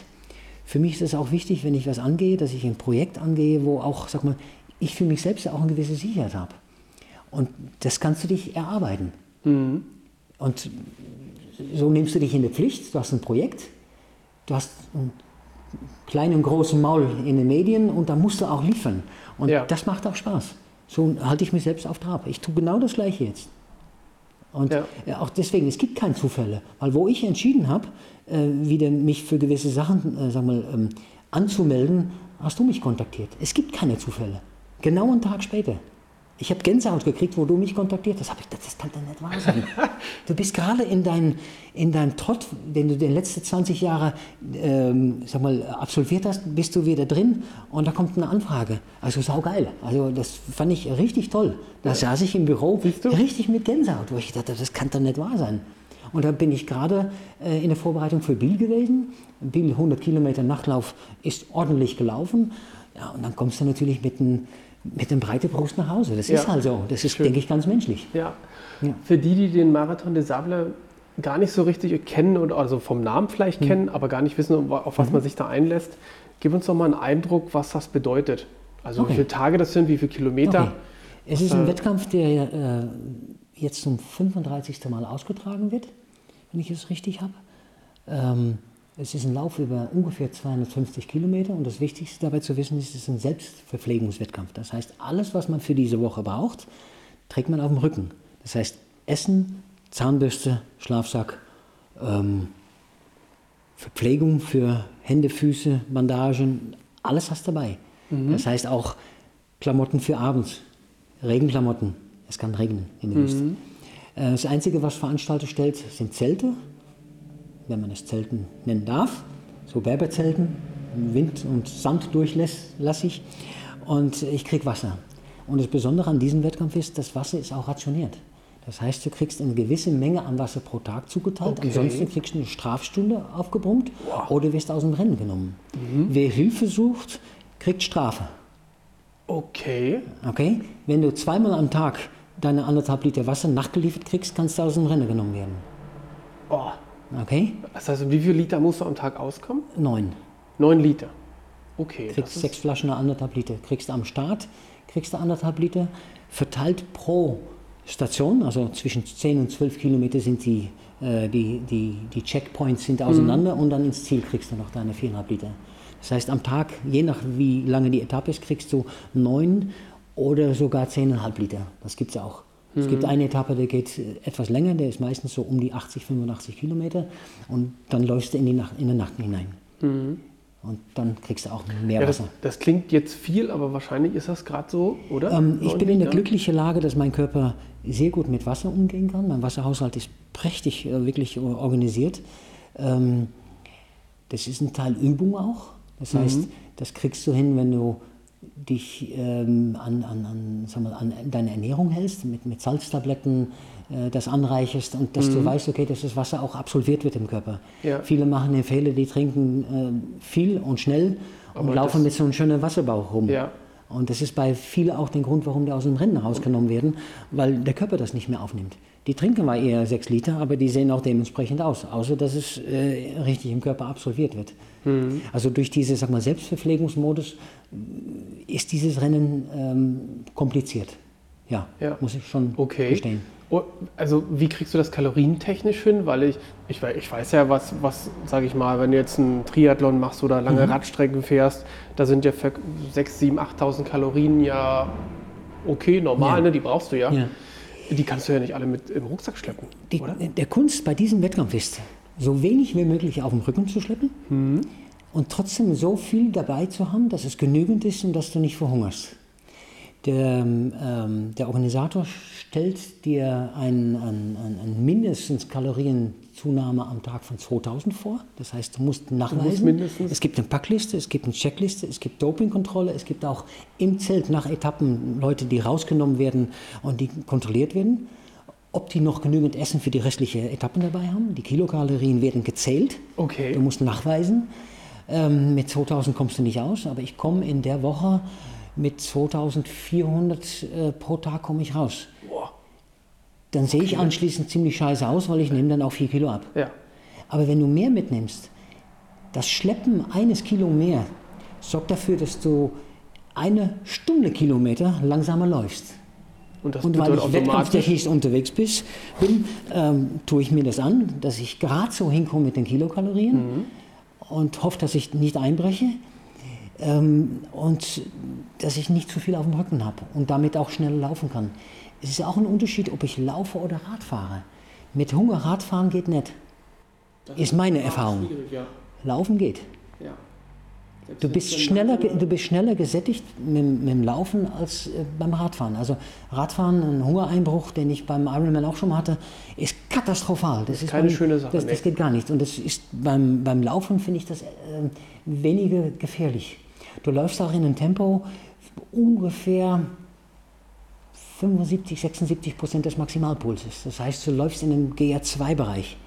A: Für mich ist es auch wichtig, wenn ich was angehe, dass ich ein Projekt angehe, wo auch, sag mal, ich für mich selbst auch eine gewisse Sicherheit habe. Und das kannst du dich erarbeiten. Mhm. Und so nimmst du dich in die Pflicht, du hast ein Projekt, du hast einen kleinen und großen Maul in den Medien und da musst du auch liefern. Und
C: Ja.
A: das macht auch Spaß. So halte ich mich selbst auf Trab. Ich tue genau das Gleiche jetzt. Und
C: Ja.
A: auch deswegen, es gibt keine Zufälle. Weil wo ich entschieden habe, wieder mich für gewisse Sachen äh, sag mal, ähm, anzumelden, hast du mich kontaktiert. Es gibt keine Zufälle. Genau einen Tag später. Ich habe Gänsehaut gekriegt, wo du mich kontaktiert hast. Ich gedacht, das kann doch nicht wahr sein. du bist gerade in, dein, in deinem Trott, den du die letzten 20 Jahre ähm, sag mal, absolviert hast, bist du wieder drin und da kommt eine Anfrage. Also saugeil. Also das fand ich richtig toll. Da saß ich im Büro richtig mit Gänsehaut, wo ich dachte, das kann doch nicht wahr sein. Und da bin ich gerade äh, in der Vorbereitung für Biel gewesen. Biel 100 Kilometer Nachtlauf ist ordentlich gelaufen. Ja, und dann kommst du natürlich mit einem mit einem breiten Brust nach Hause. Das ist
C: Ja.
A: halt so. Das ist,
C: Schön.
A: denke ich, ganz menschlich.
C: Ja.
A: Ja.
C: Für die, die den Marathon des Sables gar nicht so richtig kennen oder also vom Namen vielleicht
A: Hm.
C: kennen, aber gar nicht wissen, auf was
A: Mhm.
C: man sich da einlässt, gib uns doch mal einen Eindruck, was das bedeutet. Also wie
A: Okay.
C: viele Tage das sind, wie viele Kilometer.
A: Okay. Es ist ein Wettkampf, der äh, jetzt zum 35. Mal ausgetragen wird, wenn ich es richtig habe. Ähm, es ist ein Lauf über ungefähr 250 Kilometer und das Wichtigste dabei zu wissen ist, es ist ein Selbstverpflegungswettkampf. Das heißt, alles, was man für diese Woche braucht, trägt man auf dem Rücken. Das heißt, Essen, Zahnbürste, Schlafsack, ähm, Verpflegung für Hände, Füße, Bandagen, alles hast dabei. Das heißt auch Klamotten für abends, Regenklamotten. Es kann regnen in der Wüste. Äh, Das Einzige, was Veranstalter stellt, sind Zelte, wenn man es Zelten nennen darf. So Berberzelten, Wind- und Sand durchlässig. Und ich kriege Wasser. Und das Besondere an diesem Wettkampf ist, das Wasser ist auch rationiert. Das heißt, du kriegst eine gewisse Menge an Wasser pro Tag zugeteilt.
C: Okay.
A: Ansonsten kriegst du eine Strafstunde aufgebrummt oder wirst aus dem Rennen genommen. Wer Hilfe sucht, kriegt Strafe.
C: Okay.
A: Okay? Wenn du zweimal am Tag deine anderthalb Liter Wasser nachgeliefert kriegst, kannst du aus dem Rennen genommen werden.
C: Oh.
A: Okay?
C: Das heißt, wie viel Liter musst du am Tag auskommen?
A: Neun.
C: Neun Liter. Okay.
A: Kriegst sechs Flaschen anderthalb Liter. Kriegst du am Start, kriegst du anderthalb Liter. Verteilt pro Station, also zwischen 10 und 12 Kilometer sind die, äh, die, die, die Checkpoints sind auseinander und dann ins Ziel kriegst du noch deine viereinhalb Liter. Das heißt, am Tag, je nach wie lange die Etappe ist, kriegst du neun oder sogar 10,5 Liter. Das gibt es auch. Es gibt eine Etappe, der geht etwas länger, der ist meistens so um die 80, 85 Kilometer und dann läufst du in die Nacht, in die Nacht hinein. Und dann kriegst du auch mehr
C: ja, das,
A: Wasser.
C: das klingt jetzt viel, aber wahrscheinlich ist das gerade so, oder?
A: Ähm, ich bin in der glücklichen Lage, dass mein Körper sehr gut mit Wasser umgehen kann. Mein Wasserhaushalt ist prächtig äh, wirklich organisiert. Ähm, das ist ein Teil Übung auch. Das heißt, das kriegst du hin, wenn du dich ähm, an, an, an, sag mal, an deine Ernährung hältst, mit, mit Salztabletten äh, das anreicherst und dass du weißt, okay, dass das Wasser auch absolviert wird im Körper.
C: Ja.
A: Viele machen den Fehler, die trinken äh, viel und schnell und
C: Aber
A: laufen mit so einem schönen Wasserbauch rum.
C: Ja.
A: Und das ist bei vielen auch der Grund, warum die aus dem Rennen rausgenommen werden, weil der Körper das nicht mehr aufnimmt. Die trinken mal eher sechs Liter, aber die sehen auch dementsprechend aus, außer dass es äh, richtig im Körper absolviert wird.
C: Mhm.
A: Also durch diese sag mal, Selbstverpflegungsmodus äh, ist dieses Rennen ähm, kompliziert. Ja,
C: Ja.
A: muss ich schon
C: Okay.
A: gestehen.
C: Oh, Also wie kriegst du das kalorientechnisch hin? Weil ich, ich, ich weiß ja, was, was sage ich mal, wenn du jetzt einen Triathlon machst oder lange
A: Mhm.
C: Radstrecken fährst, da sind ja für 6, 7, 8.000 Kalorien ja okay, normal,
A: Ja.
C: ne? die brauchst du ja.
A: Ja.
C: Die kannst du ja nicht alle mit im Rucksack schleppen,
A: Die,
C: oder?
A: der Kunst bei diesem Wettkampf ist, so wenig wie möglich auf dem Rücken zu schleppen und trotzdem so viel dabei zu haben, dass es genügend ist und dass du nicht verhungerst. Der, ähm, der Organisator stellt dir ein, ein, ein, ein mindestens Kalorienzunahme am Tag von 2000 vor. Das heißt, du musst nachweisen.
C: mindestens-
A: Es gibt eine Packliste, es gibt eine Checkliste, es gibt Dopingkontrolle, es gibt auch im Zelt nach Etappen Leute, die rausgenommen werden und die kontrolliert werden. Ob die noch genügend Essen für die restliche Etappen dabei haben. Die Kilokalorien werden gezählt.
C: Okay.
A: Du musst nachweisen. Ähm, mit 2000 kommst du nicht aus, aber ich komme in der Woche mit 2400 äh, pro Tag komme ich raus. Dann sehe ich anschließend ziemlich scheiße aus, weil ich nehme dann auch 4 Kilo ab.
C: Ja.
A: Aber wenn du mehr mitnimmst, das Schleppen eines Kilo mehr sorgt dafür, dass du eine Stunde Kilometer langsamer läufst. Und, und weil ich wettkampftechnisch unterwegs bin, ähm, tue ich mir das an, dass ich gerade so hinkomme mit den Kilokalorien mhm. und hoffe, dass ich nicht einbreche und dass ich nicht zu viel auf dem Rücken habe und damit auch schneller laufen kann. Es ist auch ein Unterschied, ob ich laufe oder Rad fahre. Mit Hunger Radfahren geht nicht. Das ist meine Erfahrung. Ja. Laufen geht. Ja. Du bist, schneller, du bist schneller gesättigt mit, mit, dem Laufen als äh, beim Radfahren. Also Radfahren, ein Hungereinbruch, den ich beim Ironman auch schon mal hatte, ist katastrophal. Das ist
C: keine beim, schöne Sache.
A: Das, das, geht gar nicht. Und das ist beim, beim Laufen finde ich das äh, weniger gefährlich. Du läufst auch in einem Tempo ungefähr 75, 76 Prozent des Maximalpulses. Das heißt, du läufst in einem GR2-Bereich.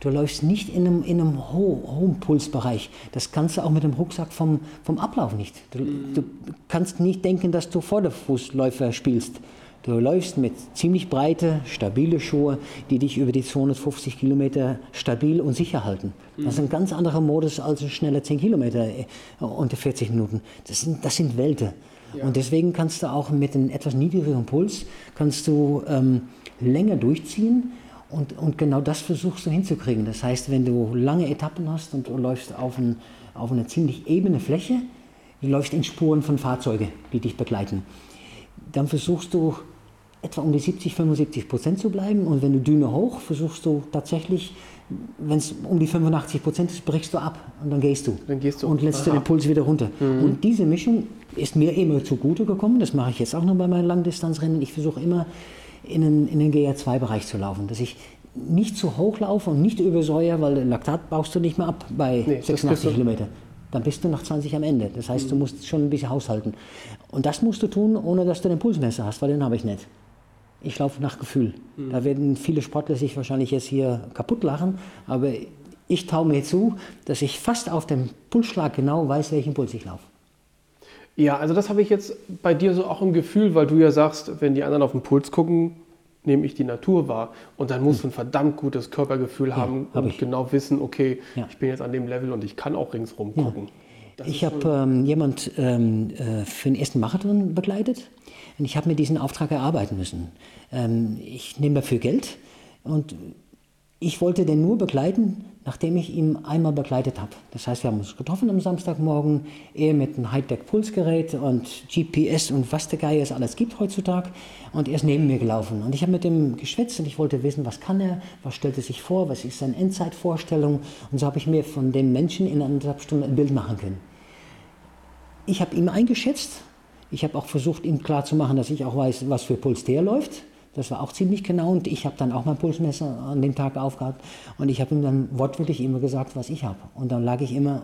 A: Du läufst nicht in einem, in einem Ho hohen Pulsbereich. Das kannst du auch mit dem Rucksack vom, vom Ablauf nicht. Du, du kannst nicht denken, dass du Vorderfußläufer spielst. Du läufst mit ziemlich breite, stabile Schuhe, die dich über die 250 Kilometer stabil und sicher halten. Das ist ein mhm. ganz anderer Modus als schnelle 10 Kilometer äh, unter 40 Minuten. Das sind, das sind Welten. Ja. Und deswegen kannst du auch mit einem etwas niedrigeren Puls kannst du ähm, länger durchziehen und, und genau das versuchst du hinzukriegen. Das heißt, wenn du lange Etappen hast und du läufst auf, ein, auf eine ziemlich ebene Fläche, du läufst in Spuren von Fahrzeugen, die dich begleiten, dann versuchst du etwa um die 70, 75 Prozent zu bleiben. Und wenn du Düne hoch, versuchst du tatsächlich, wenn es um die 85 Prozent ist, brichst du ab und dann gehst du.
C: Dann gehst du.
A: Und lässt den Impuls wieder runter. Mhm. Und diese Mischung ist mir immer zugute gekommen. Das mache ich jetzt auch noch bei meinen Langdistanzrennen. Ich versuche immer in den, in den GR2-Bereich zu laufen, dass ich nicht zu hoch laufe und nicht übersäuere, weil Laktat baust du nicht mehr ab bei nee, 86 Kilometer. Dann bist du nach 20 am Ende. Das heißt, mhm. du musst schon ein bisschen haushalten. Und das musst du tun, ohne dass du den Pulsmesser hast, weil den habe ich nicht. Ich laufe nach Gefühl. Mhm. Da werden viele Sportler sich wahrscheinlich jetzt hier kaputt lachen, aber ich taue mir zu, dass ich fast auf dem Pulsschlag genau weiß, welchen Puls ich laufe.
C: Ja, also das habe ich jetzt bei dir so auch im Gefühl, weil du ja sagst, wenn die anderen auf den Puls gucken, nehme ich die Natur wahr. Und dann musst du ein verdammt gutes Körpergefühl haben ja, hab und ich. genau wissen, okay, ja. ich bin jetzt an dem Level und ich kann auch ringsrum gucken.
A: Ja. Ich habe ähm, jemand ähm, äh, für den ersten Marathon begleitet und ich habe mir diesen Auftrag erarbeiten müssen. Ähm, ich nehme dafür Geld und ich wollte den nur begleiten, nachdem ich ihn einmal begleitet habe. Das heißt, wir haben uns getroffen am Samstagmorgen, er mit einem Hightech-Pulsgerät und GPS und was der Geier es alles gibt heutzutage. Und er ist neben mir gelaufen. Und ich habe mit ihm geschwätzt und ich wollte wissen, was kann er, was stellt er sich vor, was ist seine Endzeitvorstellung. Und so habe ich mir von dem Menschen in anderthalb Stunden ein Bild machen können. Ich habe ihn eingeschätzt. Ich habe auch versucht, ihm klarzumachen, dass ich auch weiß, was für Puls der läuft. Das war auch ziemlich genau und ich habe dann auch mein Pulsmesser an dem Tag aufgehabt und ich habe ihm dann wortwörtlich immer gesagt, was ich habe. Und dann lag ich immer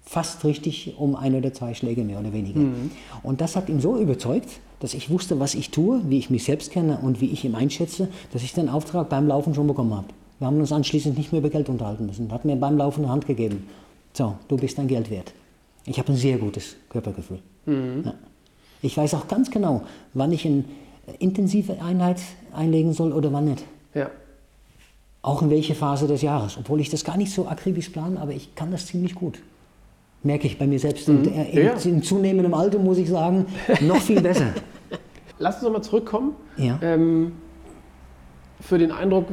A: fast richtig um ein oder zwei Schläge mehr oder weniger. Mhm. Und das hat ihn so überzeugt, dass ich wusste, was ich tue, wie ich mich selbst kenne und wie ich ihn einschätze, dass ich den Auftrag beim Laufen schon bekommen habe. Wir haben uns anschließend nicht mehr über Geld unterhalten müssen. Er hat mir beim Laufen eine Hand gegeben. So, du bist dein Geld wert. Ich habe ein sehr gutes Körpergefühl. Mhm. Ja. Ich weiß auch ganz genau, wann ich in intensive Einheit einlegen soll oder wann nicht. Ja. Auch in welche Phase des Jahres. Obwohl ich das gar nicht so akribisch plane, aber ich kann das ziemlich gut. Merke ich bei mir selbst. Mhm. Und äh, in, ja. in, zunehmendem Alter muss ich sagen, noch viel besser.
C: Lass uns nochmal zurückkommen.
A: Ja.
C: Ähm, für den Eindruck,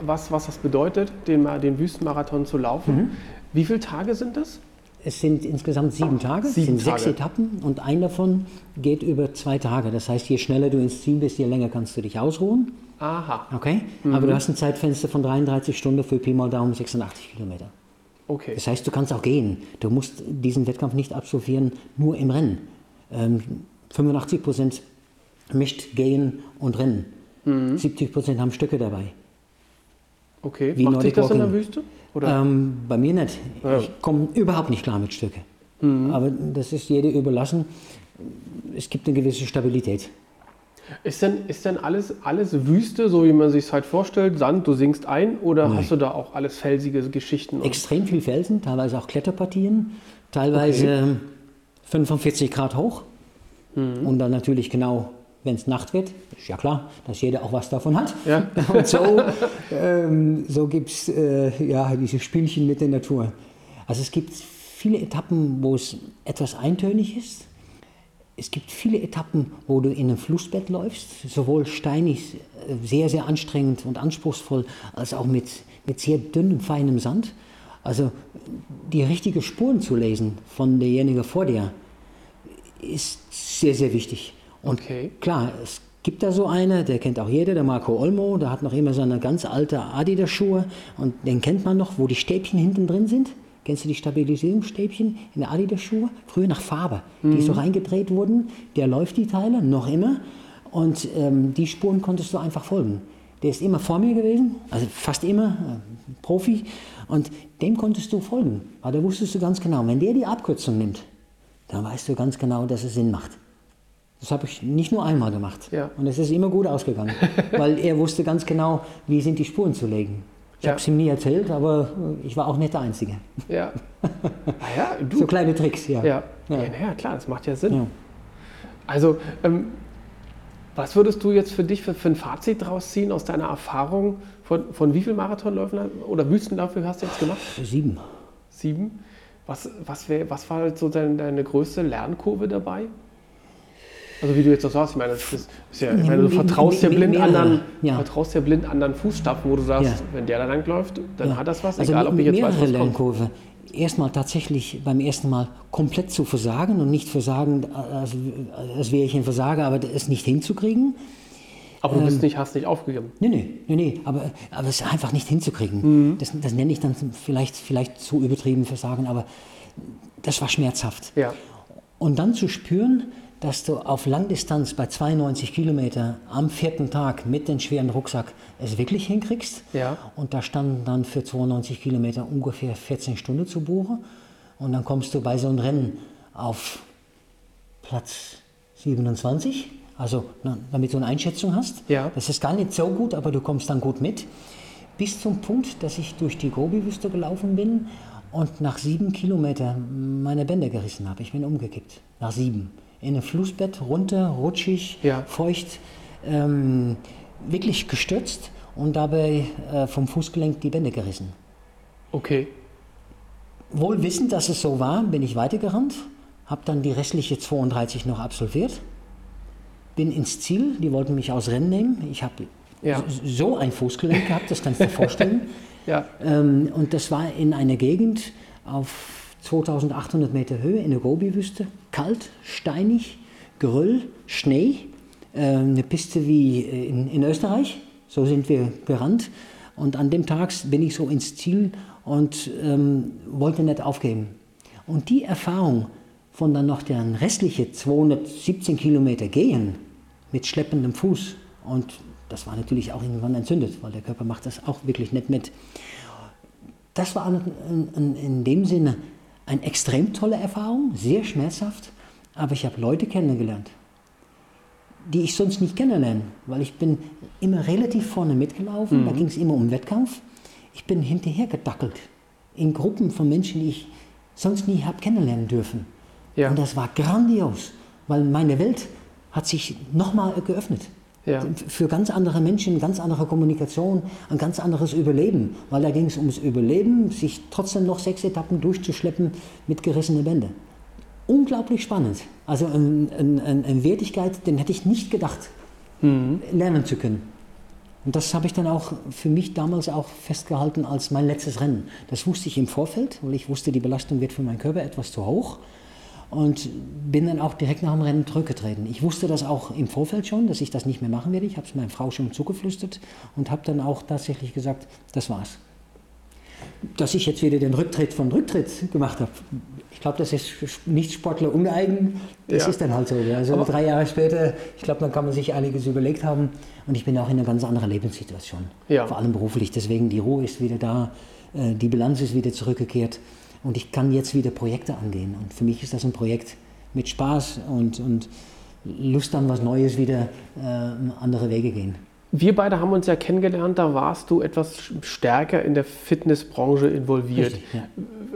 C: was, was das bedeutet, den, den Wüstenmarathon zu laufen. Mhm. Wie viele Tage sind das?
A: Es sind insgesamt sieben Tage, sieben es sind Tage. sechs Etappen und ein davon geht über zwei Tage. Das heißt, je schneller du ins Ziel bist, je länger kannst du dich ausruhen.
C: Aha.
A: Okay? Mhm. Aber du hast ein Zeitfenster von 33 Stunden für Pi mal Daumen 86 Kilometer.
C: Okay.
A: Das heißt, du kannst auch gehen. Du musst diesen Wettkampf nicht absolvieren, nur im Rennen. Ähm, 85 Prozent mischt Gehen und Rennen. Mhm. 70 Prozent haben Stücke dabei.
C: Okay, Wie macht sich das in der Wüste?
A: Ähm, bei mir nicht. Ja. Ich komme überhaupt nicht klar mit Stücke. Mhm. Aber das ist jeder überlassen. Es gibt eine gewisse Stabilität.
C: Ist denn, ist denn alles, alles Wüste, so wie man sich es halt vorstellt? Sand, du singst ein oder Nein. hast du da auch alles felsige Geschichten?
A: Extrem viel Felsen, teilweise auch Kletterpartien, teilweise okay. 45 Grad hoch mhm. und dann natürlich genau wenn es Nacht wird, ist ja klar, dass jeder auch was davon hat.
C: Ja.
A: Und so, ähm, so gibt es äh, ja, diese Spielchen mit der Natur. Also es gibt viele Etappen, wo es etwas eintönig ist. es gibt viele Etappen, wo du in einem Flussbett läufst, sowohl steinig, äh, sehr, sehr anstrengend und anspruchsvoll, als auch mit, mit sehr dünnem, feinem Sand. Also die richtigen Spuren zu lesen von derjenige vor dir ist sehr, sehr wichtig. Und
C: Okay.
A: klar, es gibt da so eine, der kennt auch jeder, der Marco Olmo, der hat noch immer seine ganz alte Adidas-Schuhe und den kennt man noch, wo die Stäbchen hinten drin sind. Kennst du die Stabilisierungsstäbchen in der Adidas-Schuhe? Früher nach Farbe, die so reingedreht wurden. Der läuft die Teile, noch immer. Und ähm, die Spuren konntest du einfach folgen. Der ist immer vor mir gewesen, also fast immer, äh, Profi. Und dem konntest du folgen. Aber da wusstest du ganz genau, wenn der die Abkürzung nimmt, dann weißt du ganz genau, dass es Sinn macht. Das habe ich nicht nur einmal gemacht.
C: Ja.
A: Und es ist immer gut ausgegangen, weil er wusste ganz genau, wie sind die Spuren zu legen. Ich
C: Ja.
A: habe es ihm nie erzählt, aber ich war auch nicht der Einzige.
C: Ja. Naja, du.
A: So kleine Tricks, ja.
C: Ja. Ja.
A: Ja.
C: klar, das macht ja Sinn. Also, ähm, was würdest du jetzt für dich für, für ein Fazit daraus ziehen aus deiner Erfahrung? Von, von wie vielen Marathonläufen oder Wüstenläufen hast du jetzt gemacht?
A: Sieben.
C: Sieben. Was, was, wär, was war halt so deine, deine größte Lernkurve dabei? Also wie du jetzt auch sagst, ich meine, das ist, ist ja, ich meine, du vertraust ja blind anderen,
A: ja.
C: vertraust ja blind anderen Fußstapfen, wo du sagst,
A: Ja.
C: wenn der da lang läuft, dann
A: Ja.
C: hat das was,
A: also
C: egal ob ich jetzt weiß, was kommt.
A: Lernkurve. Erstmal tatsächlich beim ersten Mal komplett zu versagen und nicht versagen, als, als wäre ich ein Versager, aber es nicht hinzukriegen.
C: Aber du
A: Ähm.
C: bist nicht, hast nicht aufgegeben.
A: Nee, nee, nee, nee aber, aber es einfach nicht hinzukriegen.
C: Mhm.
A: Das, das nenne ich dann vielleicht, vielleicht zu übertrieben Versagen, aber das war schmerzhaft.
C: Ja.
A: Und dann zu spüren, dass du auf Langdistanz bei 92 Kilometer am vierten Tag mit dem schweren Rucksack es wirklich hinkriegst.
C: Ja.
A: Und da standen dann für 92 Kilometer ungefähr 14 Stunden zu Buche. Und dann kommst du bei so einem Rennen auf Platz 27. Also na, damit du eine Einschätzung hast.
C: Ja.
A: Das ist gar nicht so gut, aber du kommst dann gut mit. Bis zum Punkt, dass ich durch die Gobi-Wüste gelaufen bin und nach sieben Kilometern meine Bänder gerissen habe. Ich bin umgekippt. Nach sieben. In ein Flussbett, runter, rutschig,
C: Ja.
A: feucht, ähm, wirklich gestürzt und dabei äh, vom Fußgelenk die Bänder gerissen.
C: Okay.
A: Wohl wissend, dass es so war, bin ich weitergerannt, habe dann die restliche 32 noch absolviert, bin ins Ziel, die wollten mich aus Rennen nehmen. Ich habe
C: Ja.
A: so ein Fußgelenk gehabt, das kannst du dir vorstellen.
C: Ja.
A: Ähm, und das war in einer Gegend auf 2800 Meter Höhe in der Gobi-Wüste. Kalt, steinig, Geröll, Schnee. Ähm, eine Piste wie in, in Österreich. So sind wir gerannt. Und an dem Tag bin ich so ins Ziel und ähm, wollte nicht aufgeben. Und die Erfahrung von dann noch den restlichen 217 Kilometer gehen mit schleppendem Fuß und das war natürlich auch irgendwann entzündet, weil der Körper macht das auch wirklich nicht mit. Das war in, in, in dem Sinne eine extrem tolle Erfahrung, sehr schmerzhaft, aber ich habe Leute kennengelernt, die ich sonst nicht kennenlerne, weil ich bin immer relativ vorne mitgelaufen, da ging es immer um Wettkampf. Ich bin hinterher gedackelt in Gruppen von Menschen, die ich sonst nie habe kennenlernen dürfen.
C: Ja.
A: Und das war grandios, weil meine Welt hat sich nochmal geöffnet.
C: Ja.
A: Für ganz andere Menschen, ganz andere Kommunikation, ein ganz anderes Überleben. Weil da ging es ums Überleben, sich trotzdem noch sechs Etappen durchzuschleppen mit gerissenen Bänden. Unglaublich spannend. Also eine ein, ein, Wertigkeit, den hätte ich nicht gedacht, lernen zu können. Und das habe ich dann auch für mich damals auch festgehalten als mein letztes Rennen. Das wusste ich im Vorfeld, weil ich wusste, die Belastung wird für meinen Körper etwas zu hoch. Und bin dann auch direkt nach dem Rennen zurückgetreten. Ich wusste das auch im Vorfeld schon, dass ich das nicht mehr machen werde. Ich habe es meiner Frau schon zugeflüstert und habe dann auch tatsächlich gesagt, das war's. Dass ich jetzt wieder den Rücktritt von Rücktritt gemacht habe, ich glaube, das ist nicht Sportler uneigen. Das
C: Ja.
A: ist dann halt so. Also
C: Aber-
A: drei Jahre später, ich glaube, dann kann man sich einiges überlegt haben. Und ich bin auch in einer ganz anderen Lebenssituation.
C: Ja.
A: Vor allem beruflich. Deswegen die Ruhe ist wieder da, äh, die Bilanz ist wieder zurückgekehrt. Und ich kann jetzt wieder Projekte angehen. Und für mich ist das ein Projekt mit Spaß und, und Lust an was Neues wieder äh, andere Wege gehen.
C: Wir beide haben uns ja kennengelernt, da warst du etwas stärker in der Fitnessbranche involviert.
A: Richtig, ja.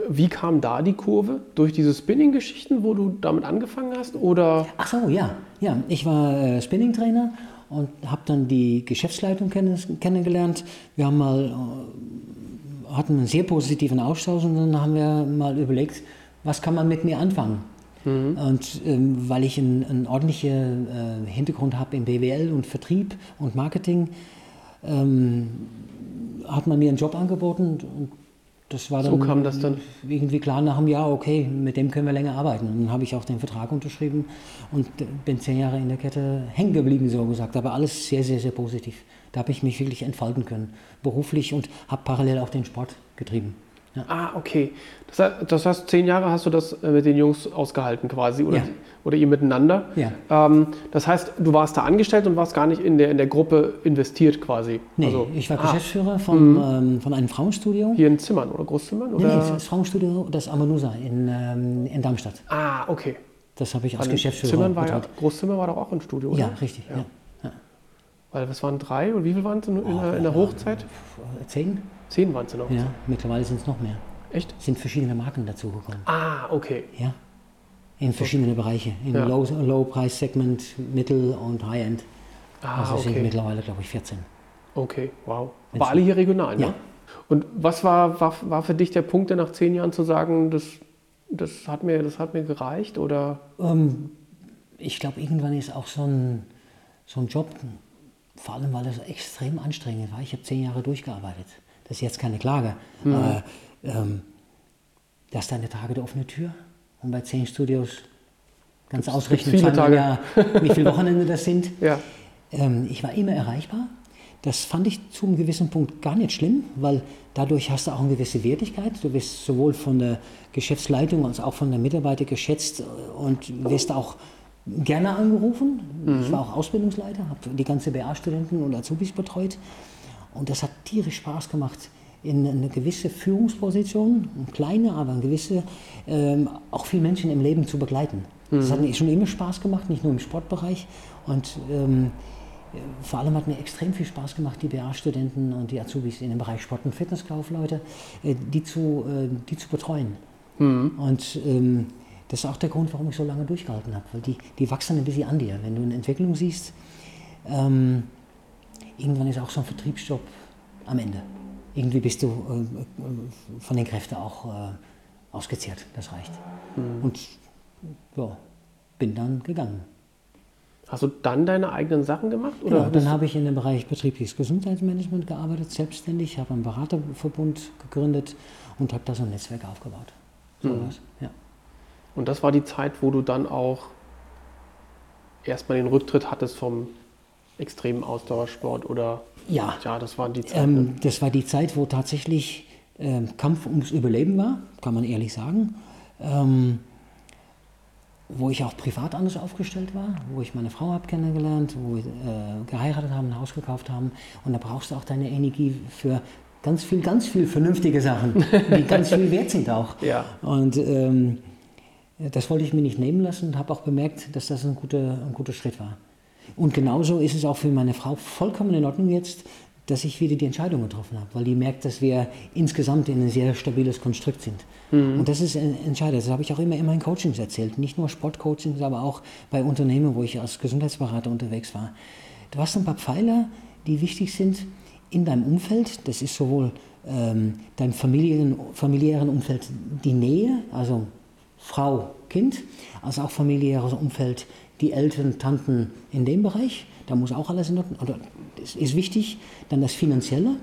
C: Wie kam da die Kurve? Durch diese Spinning-Geschichten, wo du damit angefangen hast? Oder?
A: Ach so, ja. ja ich war äh, Spinning-Trainer und habe dann die Geschäftsleitung kenn kennengelernt. Wir haben mal, äh, hatten einen sehr positiven Austausch und dann haben wir mal überlegt, was kann man mit mir anfangen? Mhm. Und ähm, weil ich einen, einen ordentlichen äh, Hintergrund habe im BWL und Vertrieb und Marketing, ähm, hat man mir einen Job angeboten und das war dann
C: so kam das dann
A: irgendwie klar nach einem Jahr, okay, mit dem können wir länger arbeiten. Und dann habe ich auch den Vertrag unterschrieben und bin zehn Jahre in der Kette hängen geblieben, so gesagt. Aber alles sehr, sehr, sehr positiv. Da habe ich mich wirklich entfalten können, beruflich und habe parallel auch den Sport getrieben.
C: Ja. Ah, okay. Das heißt, das heißt, zehn Jahre hast du das äh, mit den Jungs ausgehalten quasi oder, ja. oder ihr miteinander.
A: Ja.
C: Ähm, das heißt, du warst da angestellt und warst gar nicht in der, in der Gruppe investiert quasi.
A: Nee, also, ich war ah. Geschäftsführer von, mhm. ähm, von einem Frauenstudio.
C: Hier in Zimmern oder Großzimmern? Oder?
A: Nee, nee, das Frauenstudio, das Amanusa in, ähm, in Darmstadt.
C: Ah, okay.
A: Das habe ich als Geschäftsführer
C: Zimmern war ja, Großzimmer war doch auch ein Studio, oder?
A: Ja, richtig. Ja.
C: Weil was waren drei und wie viel waren es in, in, oh, in der Hochzeit?
A: Zehn.
C: Zehn waren es noch.
A: Ja, mittlerweile sind es noch mehr.
C: Echt?
A: Sind verschiedene Marken dazugekommen.
C: Ah, okay.
A: Ja. In verschiedene Bereiche. In ja. Low, Low Mittel und High End. Ah, also okay. sind mittlerweile, glaube ich, 14.
C: Okay, wow. Aber alle hier regional, ne?
A: Ja.
C: Und was war, war, war für dich der Punkt, nach zehn Jahren zu sagen, das, das, hat, mir, das hat mir gereicht? Oder?
A: Ähm, ich glaube, irgendwann ist auch so ein, so ein Job, vor allem weil das extrem anstrengend war. Ich habe zehn Jahre durchgearbeitet. Das ist jetzt keine Klage. Mhm. Aber ähm, das ist deine Tage der offene Tür. Und bei zehn Studios ganz ausrechnen,
C: viele Tage.
A: Wie viele Wochenende das sind.
C: Ja.
A: Ähm, ich war immer erreichbar. Das fand ich zu einem gewissen Punkt gar nicht schlimm, weil dadurch hast du auch eine gewisse Wertigkeit. Du wirst sowohl von der Geschäftsleitung als auch von der Mitarbeiter geschätzt und wirst auch gerne angerufen. Mhm. Ich war auch Ausbildungsleiter, habe die ganze BA-Studenten und Azubis betreut. Und das hat tierisch Spaß gemacht, in eine gewisse Führungsposition, eine kleine, aber eine gewisse, ähm, auch viele Menschen im Leben zu begleiten. Mhm. Das hat mir schon immer Spaß gemacht, nicht nur im Sportbereich. Und ähm, vor allem hat mir extrem viel Spaß gemacht, die BA-Studenten und die Azubis in dem Bereich Sport- und Fitnesskaufleute, äh, die, zu, äh, die zu betreuen. Mhm. Und ähm, das ist auch der Grund, warum ich so lange durchgehalten habe, weil die, die wachsen ein bisschen an dir. Wenn du eine Entwicklung siehst, ähm, irgendwann ist auch so ein Vertriebsjob am Ende irgendwie bist du äh, von den Kräften auch äh, ausgezehrt. Das reicht. Mhm. Und ja, bin dann gegangen.
C: Hast du dann deine eigenen Sachen gemacht?
A: Oder ja, dann habe ich in dem Bereich betriebliches Gesundheitsmanagement gearbeitet, selbstständig, habe einen Beraterverbund gegründet und habe da so ein Netzwerk aufgebaut. So mhm. ja.
C: Und das war die Zeit, wo du dann auch erstmal den Rücktritt hattest vom extremen Ausdauersport oder
A: ja,
C: ja das war die
A: Zeit. Ähm, das war die Zeit, wo tatsächlich ähm, Kampf ums Überleben war, kann man ehrlich sagen. Ähm, wo ich auch privat anders aufgestellt war, wo ich meine Frau habe kennengelernt, wo wir äh, geheiratet haben, ein Haus gekauft haben. Und da brauchst du auch deine Energie für ganz viel, ganz viel vernünftige Sachen, die ganz viel wert sind auch.
C: Ja.
A: Und ähm, das wollte ich mir nicht nehmen lassen und habe auch bemerkt, dass das ein guter, ein guter Schritt war. Und genauso ist es auch für meine Frau vollkommen in Ordnung jetzt, dass ich wieder die Entscheidung getroffen habe, weil die merkt, dass wir insgesamt in ein sehr stabiles Konstrukt sind. Mhm. Und das ist entscheidend. Das habe ich auch immer in meinen Coachings erzählt. Nicht nur Sportcoachings, aber auch bei Unternehmen, wo ich als Gesundheitsberater unterwegs war. Du hast ein paar Pfeiler, die wichtig sind in deinem Umfeld. Das ist sowohl ähm, deinem Familien, familiären Umfeld die Nähe, also Frau, Kind, als auch familiäres Umfeld die Eltern, Tanten in dem Bereich. Da muss auch alles in Ordnung. Oder das ist wichtig. Dann das Finanzielle.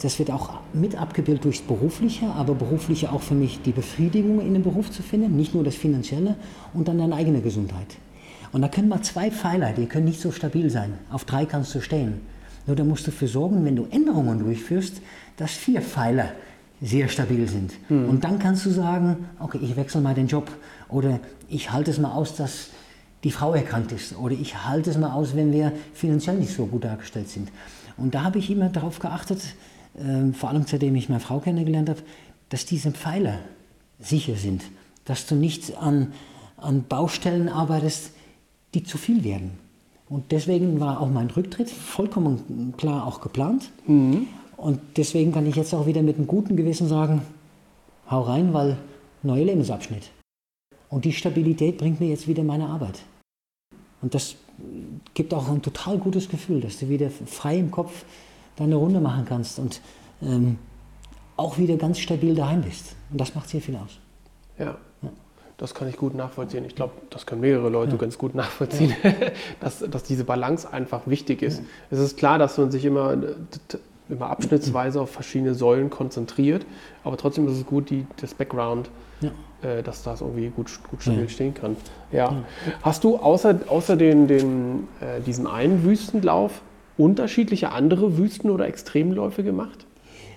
A: Das wird auch mit abgebildet durchs Berufliche, aber Berufliche auch für mich die Befriedigung in dem Beruf zu finden, nicht nur das Finanzielle und dann deine eigene Gesundheit. Und da können mal zwei Pfeiler, die können nicht so stabil sein. Auf drei kannst du stehen. Nur da musst du für sorgen, wenn du Änderungen durchführst, dass vier Pfeiler sehr stabil sind. Mhm. Und dann kannst du sagen, okay, ich wechsle mal den Job oder ich halte es mal aus, dass die Frau erkrankt ist. Oder ich halte es mal aus, wenn wir finanziell nicht so gut dargestellt sind. Und da habe ich immer darauf geachtet, äh, vor allem seitdem ich meine Frau kennengelernt habe, dass diese Pfeiler sicher sind. Dass du nicht an, an Baustellen arbeitest, die zu viel werden. Und deswegen war auch mein Rücktritt vollkommen klar auch geplant. Mhm. Und deswegen kann ich jetzt auch wieder mit einem guten Gewissen sagen, hau rein, weil neuer Lebensabschnitt. Und die Stabilität bringt mir jetzt wieder meine Arbeit. Und das gibt auch ein total gutes Gefühl, dass du wieder frei im Kopf deine Runde machen kannst und ähm, auch wieder ganz stabil daheim bist. Und das macht sehr viel aus.
C: Ja. ja. Das kann ich gut nachvollziehen. Ich glaube, das können mehrere Leute ja. ganz gut nachvollziehen, ja. dass, dass diese Balance einfach wichtig ist. Es ist klar, dass man sich immer, immer abschnittsweise auf verschiedene Säulen konzentriert, aber trotzdem ist es gut, die, das Background, äh, dass das irgendwie gut, gut stabil stehen kann. Ja. Hast du außer, außer den, den, äh, diesen einen Wüstenlauf unterschiedliche andere Wüsten- oder Extremläufe gemacht?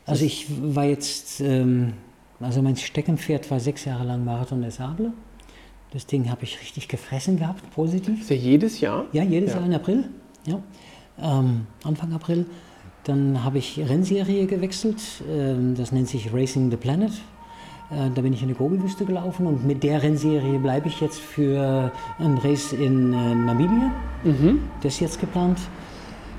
A: Also ich war jetzt ähm also mein Steckenpferd war sechs Jahre lang Marathon des Sable. Das Ding habe ich richtig gefressen gehabt, positiv.
C: Ist ja jedes Jahr?
A: Ja, jedes ja. Jahr im April. Ja. Ähm, Anfang April. Dann habe ich Rennserie gewechselt. Ähm, das nennt sich Racing the Planet. Äh, da bin ich in die Gobi-Wüste gelaufen und mit der Rennserie bleibe ich jetzt für ein Race in äh, Namibia. Mhm. Das ist jetzt geplant.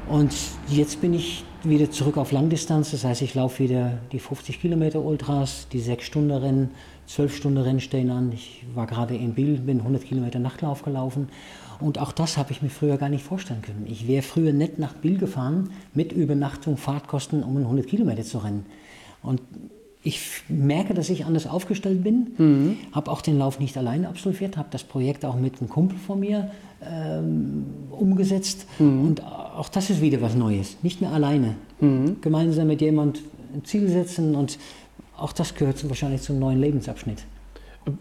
A: Und jetzt bin ich wieder zurück auf Langdistanz. Das heißt, ich laufe wieder die 50 Kilometer Ultras, die 6 Stunden Rennen, 12 Stunden Rennen stehen an. Ich war gerade in Biel, bin 100 Kilometer Nachtlauf gelaufen. Und auch das habe ich mir früher gar nicht vorstellen können. Ich wäre früher nicht nach Biel gefahren mit Übernachtung, Fahrtkosten, um 100 Kilometer zu rennen. Und ich merke, dass ich anders aufgestellt bin, mhm. habe auch den Lauf nicht alleine absolviert, habe das Projekt auch mit einem Kumpel von mir ähm, umgesetzt mhm. und auch das ist wieder was Neues, nicht mehr alleine. Mhm. Gemeinsam mit jemand ein Ziel setzen und auch das gehört wahrscheinlich zum neuen Lebensabschnitt.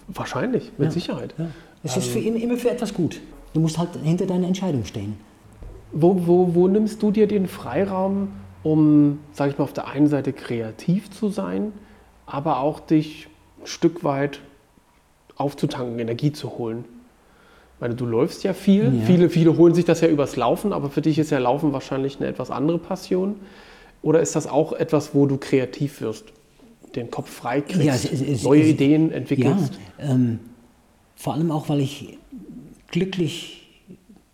C: Wahrscheinlich, mit ja. Sicherheit. Ja.
A: Es ist für, ähm. immer für etwas gut. Du musst halt hinter deiner Entscheidung stehen.
C: Wo, wo, wo nimmst du dir den Freiraum, um, sage ich mal, auf der einen Seite kreativ zu sein, aber auch dich ein Stück weit aufzutanken, Energie zu holen? Meine, du läufst ja viel. Ja. Viele, viele holen sich das ja übers Laufen, aber für dich ist ja Laufen wahrscheinlich eine etwas andere Passion. Oder ist das auch etwas, wo du kreativ wirst, den Kopf frei kriegst, ja, es, es, neue es, Ideen entwickelst?
A: Ja, ähm, vor allem auch, weil ich glücklich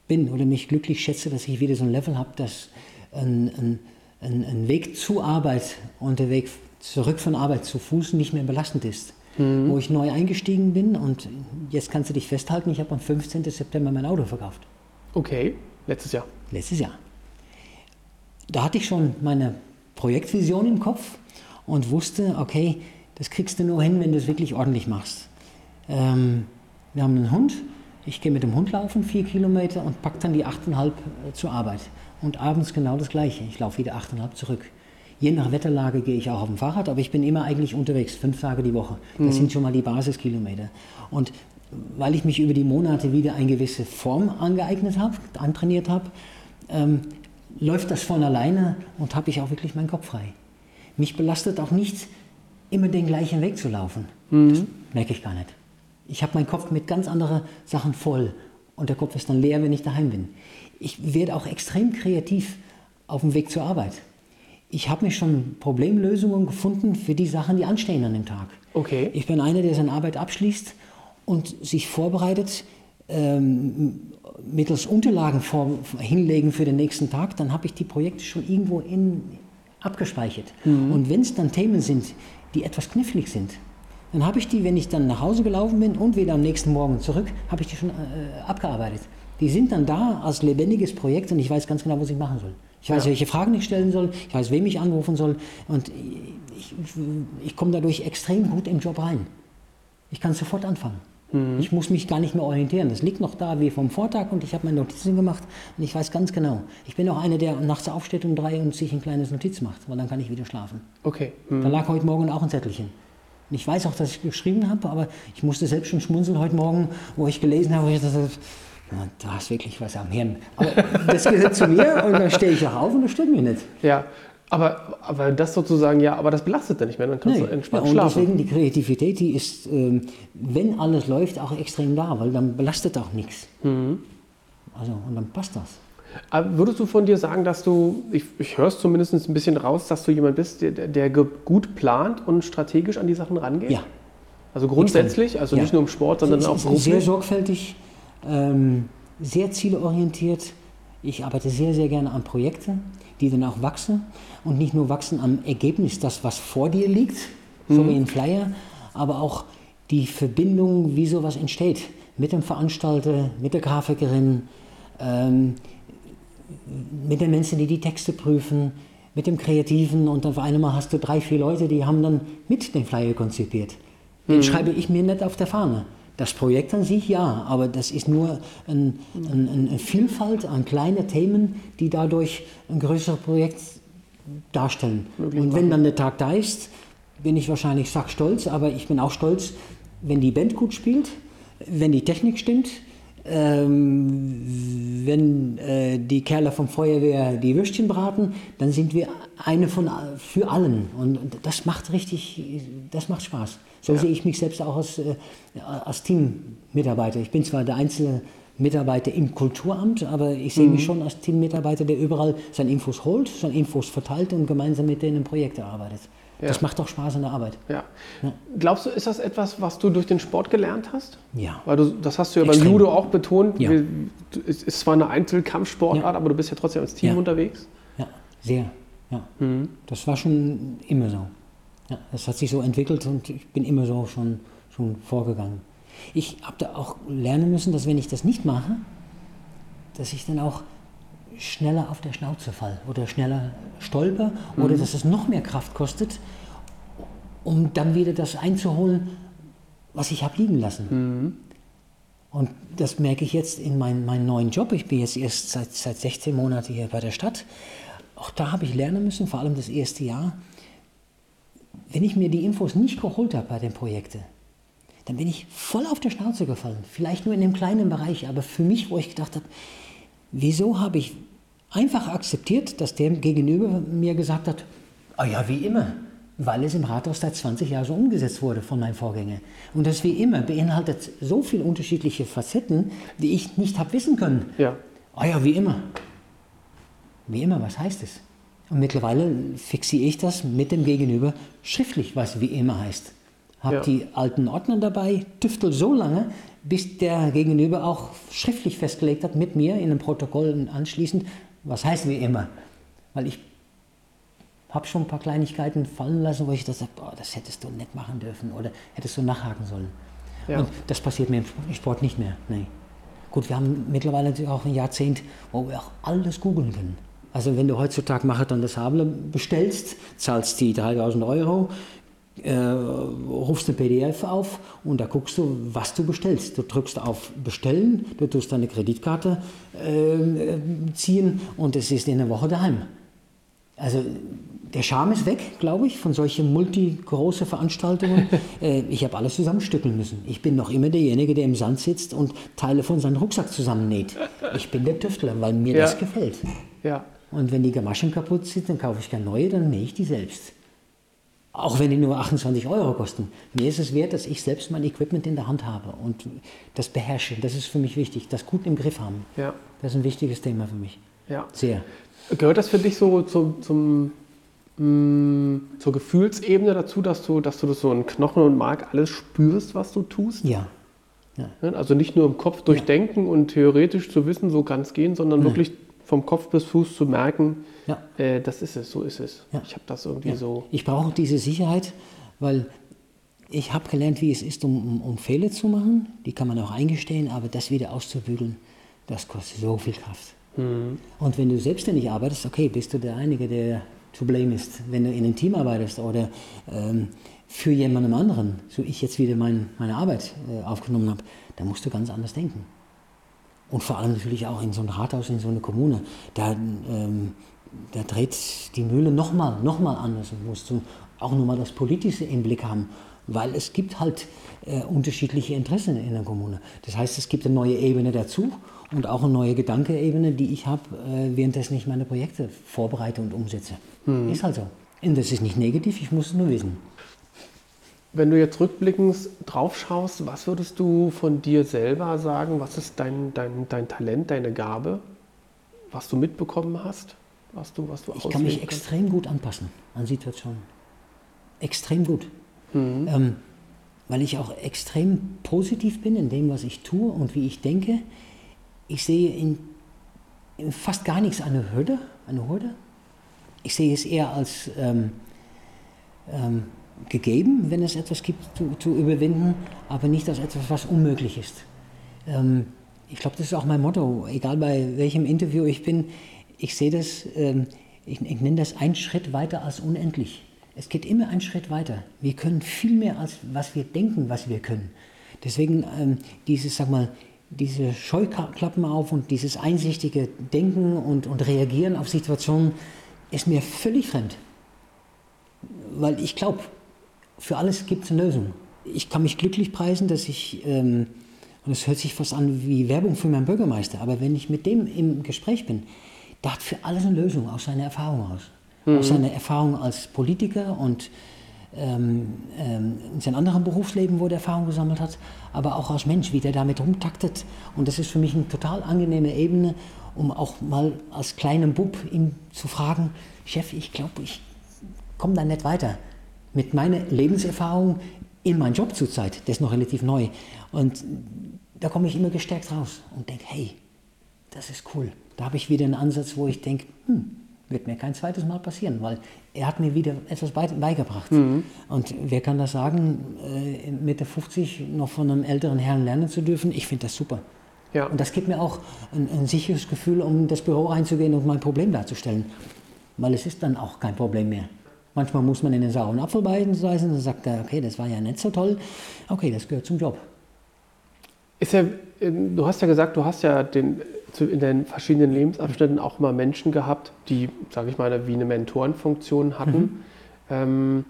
A: bin oder mich glücklich schätze, dass ich wieder so ein Level habe, dass ein, ein, ein Weg zur Arbeit und der Weg zurück von Arbeit zu Fuß nicht mehr belastend ist. Mhm. Wo ich neu eingestiegen bin und jetzt kannst du dich festhalten, ich habe am 15. September mein Auto verkauft.
C: Okay, letztes Jahr.
A: Letztes Jahr. Da hatte ich schon meine Projektvision im Kopf und wusste, okay, das kriegst du nur hin, wenn du es wirklich ordentlich machst. Ähm, wir haben einen Hund, ich gehe mit dem Hund laufen, vier Kilometer und packe dann die 8,5 äh, zur Arbeit. Und abends genau das Gleiche, ich laufe wieder 8,5 zurück. Je nach Wetterlage gehe ich auch auf dem Fahrrad, aber ich bin immer eigentlich unterwegs, fünf Tage die Woche. Das mhm. sind schon mal die Basiskilometer. Und weil ich mich über die Monate wieder eine gewisse Form angeeignet habe, antrainiert habe, ähm, läuft das von alleine und habe ich auch wirklich meinen Kopf frei. Mich belastet auch nicht, immer den gleichen Weg zu laufen. Mhm. Das merke ich gar nicht. Ich habe meinen Kopf mit ganz anderen Sachen voll und der Kopf ist dann leer, wenn ich daheim bin. Ich werde auch extrem kreativ auf dem Weg zur Arbeit ich habe mir schon Problemlösungen gefunden für die Sachen, die anstehen an dem Tag.
C: Okay.
A: Ich bin einer, der seine Arbeit abschließt und sich vorbereitet, ähm, mittels Unterlagen vor, hinlegen für den nächsten Tag, dann habe ich die Projekte schon irgendwo in, abgespeichert. Mhm. Und wenn es dann Themen sind, die etwas knifflig sind, dann habe ich die, wenn ich dann nach Hause gelaufen bin und wieder am nächsten Morgen zurück, habe ich die schon äh, abgearbeitet. Die sind dann da als lebendiges Projekt und ich weiß ganz genau, was ich machen soll. Ich weiß, ja. welche Fragen ich stellen soll, ich weiß, wem ich anrufen soll und ich, ich komme dadurch extrem gut im Job rein. Ich kann sofort anfangen. Mhm. Ich muss mich gar nicht mehr orientieren. Das liegt noch da wie vom Vortag und ich habe meine Notizen gemacht und ich weiß ganz genau. Ich bin auch einer, der nachts aufsteht um drei und sich ein kleines Notiz macht, weil dann kann ich wieder schlafen.
C: Okay.
A: Mhm. Da lag heute Morgen auch ein Zettelchen. Und ich weiß auch, dass ich geschrieben habe, aber ich musste selbst schon schmunzeln heute Morgen, wo ich gelesen habe, ich dachte, ja, du hast wirklich was am Hirn. Aber das gehört zu mir und dann stehe ich auch auf und das stört mich nicht.
C: Ja, aber, aber das sozusagen, ja, aber das belastet dann nicht mehr, dann kannst nee. du entspannt
A: ja, und
C: schlafen.
A: deswegen die Kreativität, die ist, ähm, wenn alles läuft, auch extrem da, weil dann belastet auch nichts. Mhm. Also, und dann passt das.
C: Aber würdest du von dir sagen, dass du, ich, ich höre es zumindest ein bisschen raus, dass du jemand bist, der, der gut plant und strategisch an die Sachen rangeht?
A: Ja.
C: Also grundsätzlich, also ja. nicht nur im Sport, sondern auch
A: beruflich? Sehr sorgfältig ähm, sehr zielorientiert. Ich arbeite sehr, sehr gerne an Projekten, die dann auch wachsen und nicht nur wachsen am Ergebnis, das was vor dir liegt, mhm. so wie ein Flyer, aber auch die Verbindung, wie sowas entsteht, mit dem Veranstalter, mit der Grafikerin, ähm, mit den Menschen, die die Texte prüfen, mit dem Kreativen und auf einmal hast du drei, vier Leute, die haben dann mit den Flyer konzipiert. Den mhm. schreibe ich mir nicht auf der Fahne Das Projekt an sich ja, aber das ist nur ein, ein, eine Vielfalt an kleinen Themen, die dadurch ein größeres Projekt darstellen. Und wenn dann der Tag da ist, bin ich wahrscheinlich stolz, aber ich bin auch stolz, wenn die Band gut spielt, wenn die Technik stimmt, ähm, wenn äh, die Kerle vom Feuerwehr die Würstchen braten, dann sind wir eine von für allen und das macht richtig, das macht Spaß. So ja. sehe ich mich selbst auch als, äh, als Teammitarbeiter. Ich bin zwar der einzelne Mitarbeiter im Kulturamt, aber ich sehe mhm. mich schon als Teammitarbeiter, der überall seine Infos holt, seine Infos verteilt und gemeinsam mit denen Projekte arbeitet. Ja. Das macht doch Spaß in der Arbeit.
C: Ja. ja. Glaubst du, ist das etwas, was du durch den Sport gelernt hast?
A: Ja.
C: Weil du, das hast du ja Extrem. beim Judo auch betont. Ja. Es ist zwar eine Einzelkampfsportart, aber du bist ja trotzdem als Team unterwegs.
A: Ja, sehr. Ja. Mhm. Das war schon immer so. Ja, das hat sich so entwickelt und ich bin immer so schon, schon vorgegangen. Ich habe da auch lernen müssen, dass wenn ich das nicht mache, dass ich dann auch schneller auf der Schnauze fall oder schneller stolper mhm. oder dass es noch mehr Kraft kostet, um dann wieder das einzuholen, was ich habe liegen lassen. Mhm. Und das merke ich jetzt in mein, meinem neuen Job. Ich bin jetzt erst seit, seit 16 Monaten hier bei der Stadt. Auch da habe ich lernen müssen, vor allem das erste Jahr. Wenn ich mir die Infos nicht geholt habe bei den Projekten, dann bin ich voll auf der Schnauze gefallen. Vielleicht nur in einem kleinen Bereich, aber für mich, wo ich gedacht habe, wieso habe ich einfach akzeptiert, dass der gegenüber mir gesagt hat, ah ja, wie immer, weil es im Rathaus seit 20 Jahren so umgesetzt wurde von meinem Vorgänger. Und das wie immer beinhaltet so viele unterschiedliche Facetten, die ich nicht habe wissen können.
C: Ja.
A: Ah ja, wie immer. Wie immer, was heißt es? Und mittlerweile fixiere ich das mit dem Gegenüber schriftlich, was wie immer heißt. Habe ja. die alten Ordner dabei, tüftel so lange, bis der Gegenüber auch schriftlich festgelegt hat mit mir in einem Protokoll anschließend, was heißt wie immer? Weil ich habe schon ein paar Kleinigkeiten fallen lassen, wo ich das sage, das hättest du nicht machen dürfen oder hättest du nachhaken sollen. Ja. Und das passiert mir im Sport nicht mehr. Nee. Gut, wir haben mittlerweile natürlich auch ein Jahrzehnt, wo wir auch alles googeln können. Also wenn du heutzutage Marathon des Sable bestellst, zahlst die 3000 Euro, äh, rufst eine PDF auf und da guckst du, was du bestellst. Du drückst auf Bestellen, du tust deine Kreditkarte äh, ziehen und es ist in einer Woche daheim. Also der Charme ist weg, glaube ich, von solchen multi-großen Veranstaltungen. äh, ich habe alles zusammenstückeln müssen. Ich bin noch immer derjenige, der im Sand sitzt und Teile von seinem Rucksack zusammennäht. Ich bin der Tüftler, weil mir ja. das gefällt.
C: Ja.
A: Und wenn die Gamaschen kaputt sind, dann kaufe ich keine neue, dann nähe ich die selbst. Auch wenn die nur 28 Euro kosten. Mir ist es wert, dass ich selbst mein Equipment in der Hand habe und das beherrsche. Das ist für mich wichtig, das gut im Griff haben.
C: Ja.
A: Das ist ein wichtiges Thema für mich.
C: Ja.
A: Sehr.
C: Gehört das für dich so zum, zum, mh, mm, zur Gefühlsebene dazu, dass du, dass du das so in Knochen und Mark alles spürst, was du tust?
A: Ja.
C: ja. Also nicht nur im Kopf durchdenken ja. und theoretisch zu wissen, so kann es gehen, sondern Nein. wirklich vom Kopf bis Fuß zu merken, ja. Äh, das ist es, so ist es.
A: Ja.
C: Ich habe das irgendwie ja. so.
A: Ich brauche diese Sicherheit, weil ich habe gelernt, wie es ist, um, um, Fehler zu machen. Die kann man auch eingestehen, aber das wieder auszubügeln, das kostet so viel Kraft. Mhm. Und wenn du selbstständig arbeitest, okay, bist du der Einige, der zu blame ist. Wenn du in einem Team arbeitest oder ähm, für jemandem anderen, so ich jetzt wieder mein, meine Arbeit äh, aufgenommen habe, dann musst du ganz anders denken. Und vor allem natürlich auch in so einem Rathaus, in so einer Kommune. Da, ähm, da dreht die Mühle nochmal noch mal anders und musst du auch nochmal das Politische im Blick haben. Weil es gibt halt äh, unterschiedliche Interessen in der Kommune. Das heißt, es gibt eine neue Ebene dazu und auch eine neue Gedankenebene, die ich habe, äh, währenddessen ich meine Projekte vorbereite und umsetze. Hm. Ist halt so. Und das ist nicht negativ, ich muss es nur wissen.
C: Wenn du jetzt rückblickend drauf schaust, was würdest du von dir selber sagen? Was ist dein, dein, dein Talent, deine Gabe, was du mitbekommen hast? Was du, was du
A: ich kann mich kannst? extrem gut anpassen an Situationen. Extrem gut. Mhm. Ähm, weil ich auch extrem positiv bin in dem, was ich tue und wie ich denke. Ich sehe in, in fast gar nichts eine Hürde. Eine Hürde. Ich sehe es eher als ähm, ähm, gegeben, wenn es etwas gibt zu, zu überwinden, aber nicht als etwas, was unmöglich ist. Ähm, ich glaube, das ist auch mein Motto, egal bei welchem Interview ich bin, ich sehe das, ähm, ich, ich nenne das ein Schritt weiter als unendlich. Es geht immer einen Schritt weiter. Wir können viel mehr, als was wir denken, was wir können. deswegen ähm, dieses, sag mal, diese Scheuklappen auf und dieses einsichtige Denken und, und Reagieren auf Situationen ist mir völlig fremd. Weil ich glaube, für alles gibt es eine Lösung. Ich kann mich glücklich preisen, dass ich, ähm, und es hört sich fast an wie Werbung für meinen Bürgermeister, aber wenn ich mit dem im Gespräch bin, der hat für alles eine Lösung aus seiner Erfahrung aus. Mhm. Aus seiner Erfahrung als Politiker und ähm, ähm, in seinem anderen Berufsleben, wo er Erfahrung gesammelt hat, aber auch als Mensch, wie der damit rumtaktet. Und das ist für mich eine total angenehme Ebene, um auch mal als kleinen Bub ihn zu fragen, Chef, ich glaube, ich komme da nicht weiter. Mit meiner Lebenserfahrung in meinem Job zurzeit, der ist noch relativ neu. Und da komme ich immer gestärkt raus und denke, hey, das ist cool. Da habe ich wieder einen Ansatz, wo ich denke, hm, wird mir kein zweites Mal passieren, weil er hat mir wieder etwas beigebracht. Mhm. Und wer kann das sagen, äh, Mitte 50 noch von einem älteren Herrn lernen zu dürfen? Ich finde das super. Ja. Und das gibt mir auch ein, ein, sicheres Gefühl, um das Büro reinzugehen und mein Problem darzustellen. Weil es ist dann auch kein Problem mehr. Manchmal muss man in den sauren Apfel beißen, dann sagt er, okay, das war ja nicht so toll. Okay, das gehört zum Job.
C: Ist ja, du hast ja gesagt, du hast ja den, in den verschiedenen Lebensabschnitten auch mal Menschen gehabt, die, sage ich mal, wie eine Mentorenfunktion hatten. Mhm. Ähm,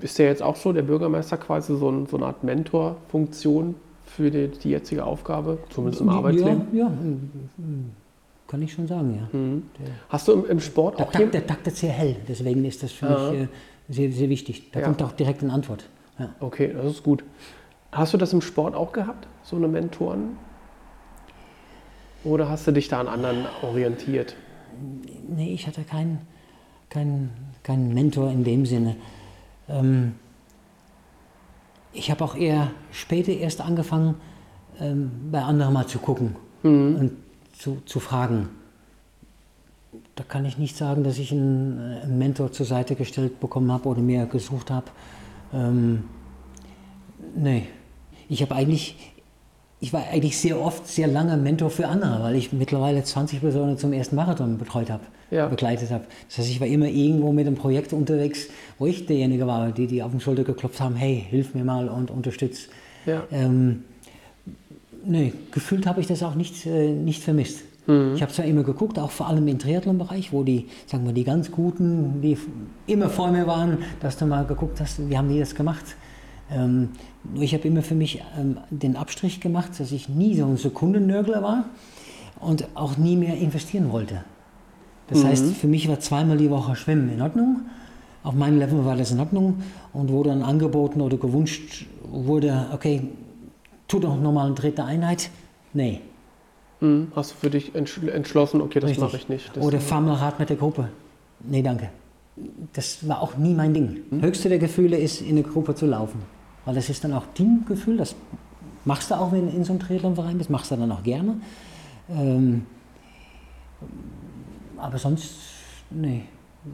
C: ist der jetzt auch so, der Bürgermeister quasi so, ein, so eine Art Mentorfunktion für die, die, jetzige Aufgabe, zumindest im Arbeitsleben?
A: Ja, ja kann ich schon sagen, ja. Mhm.
C: Hast du im, im Sport
A: der auch... Takt, der taktet sehr hell, deswegen ist das für ja. mich äh, sehr, sehr wichtig. Da ja. kommt auch direkt eine Antwort.
C: Ja. Okay, das ist gut. Hast du das im Sport auch gehabt, so eine Mentoren? Oder hast du dich da an anderen orientiert?
A: Nee, ich hatte keinen kein, kein Mentor in dem Sinne. Ähm, ich habe auch eher später erst angefangen, ähm, bei anderen mal zu gucken mhm. und zu, zu fragen. Da kann ich nicht sagen, dass ich einen, einen Mentor zur Seite gestellt bekommen habe oder mehr gesucht habe. Ähm, nee, ich habe eigentlich, ich war eigentlich sehr oft sehr lange Mentor für andere, weil ich mittlerweile 20 Personen zum ersten Marathon betreut habe, ja. begleitet habe. Das heißt, ich war immer irgendwo mit einem Projekt unterwegs, wo ich derjenige war, die die auf den Schulter geklopft haben, hey, hilf mir mal und unterstütz. Ja. Ähm, nee, gefühlt habe ich das auch nicht, äh, nicht vermisst. Mhm. Ich habe zwar immer geguckt, auch vor allem im Triathlon-Bereich, wo die, sagen wir, die ganz Guten, die immer vor mir waren, dass du mal geguckt hast, wie haben die das gemacht. Ähm, ich habe immer für mich ähm, den Abstrich gemacht, dass ich nie so ein Sekundennörgler war und auch nie mehr investieren wollte. Das mhm. heißt, für mich war zweimal die Woche Schwimmen in Ordnung. Auf meinem Level war das in Ordnung. Und wo dann angeboten oder gewünscht wurde, okay, tu doch nochmal eine dritte Einheit. Nee.
C: Mhm. Hast du für dich entschlossen, okay, das mache ich nicht.
A: Das oder fahr mal Rad mit der Gruppe. Nee, danke. Das war auch nie mein Ding. Mhm. Höchste der Gefühle ist, in eine Gruppe zu laufen. Weil das ist dann auch Teamgefühl, das machst du auch, wenn du in so einem Triathlonverein bist, machst du dann auch gerne. Ähm, aber sonst, nee.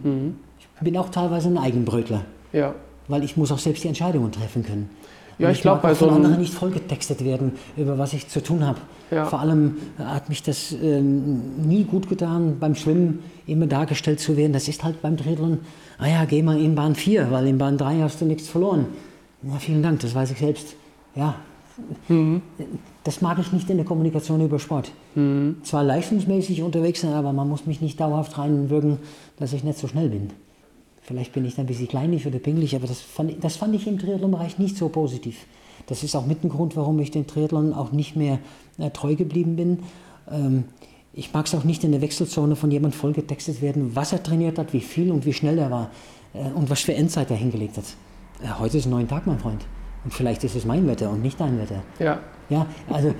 A: Mhm. Ich bin auch teilweise ein Eigenbrötler. Ja. Weil ich muss auch selbst die Entscheidungen treffen können. Ja, ich, ich glaube, bei so von anderen nicht vollgetextet werden, über was ich zu tun habe. Ja. Vor allem hat mich das ähm, nie gut getan, beim Schwimmen immer dargestellt zu werden. Das ist halt beim Triathlon, ah ja, geh mal in Bahn 4, weil in Bahn 3 hast du nichts verloren. Ja, vielen Dank, das weiß ich selbst. Ja, mhm. das mag ich nicht in der Kommunikation über Sport. Mhm. Zwar leistungsmäßig unterwegs sein, aber man muss mich nicht dauerhaft reinwirken, dass ich nicht so schnell bin. Vielleicht bin ich dann ein bisschen kleinlich oder pingelig, aber das fand, das fand ich im Triathlon-Bereich nicht so positiv. Das ist auch mit ein Grund, warum ich den Triathlon auch nicht mehr äh, treu geblieben bin. Ähm, ich mag es auch nicht in der Wechselzone von jemandem vollgetextet werden, was er trainiert hat, wie viel und wie schnell er war äh, und was für Endzeit er hingelegt hat ja, heute ist ein neuer Tag, mein Freund. Und vielleicht ist es mein Wetter und nicht dein Wetter. Ja. Ja, also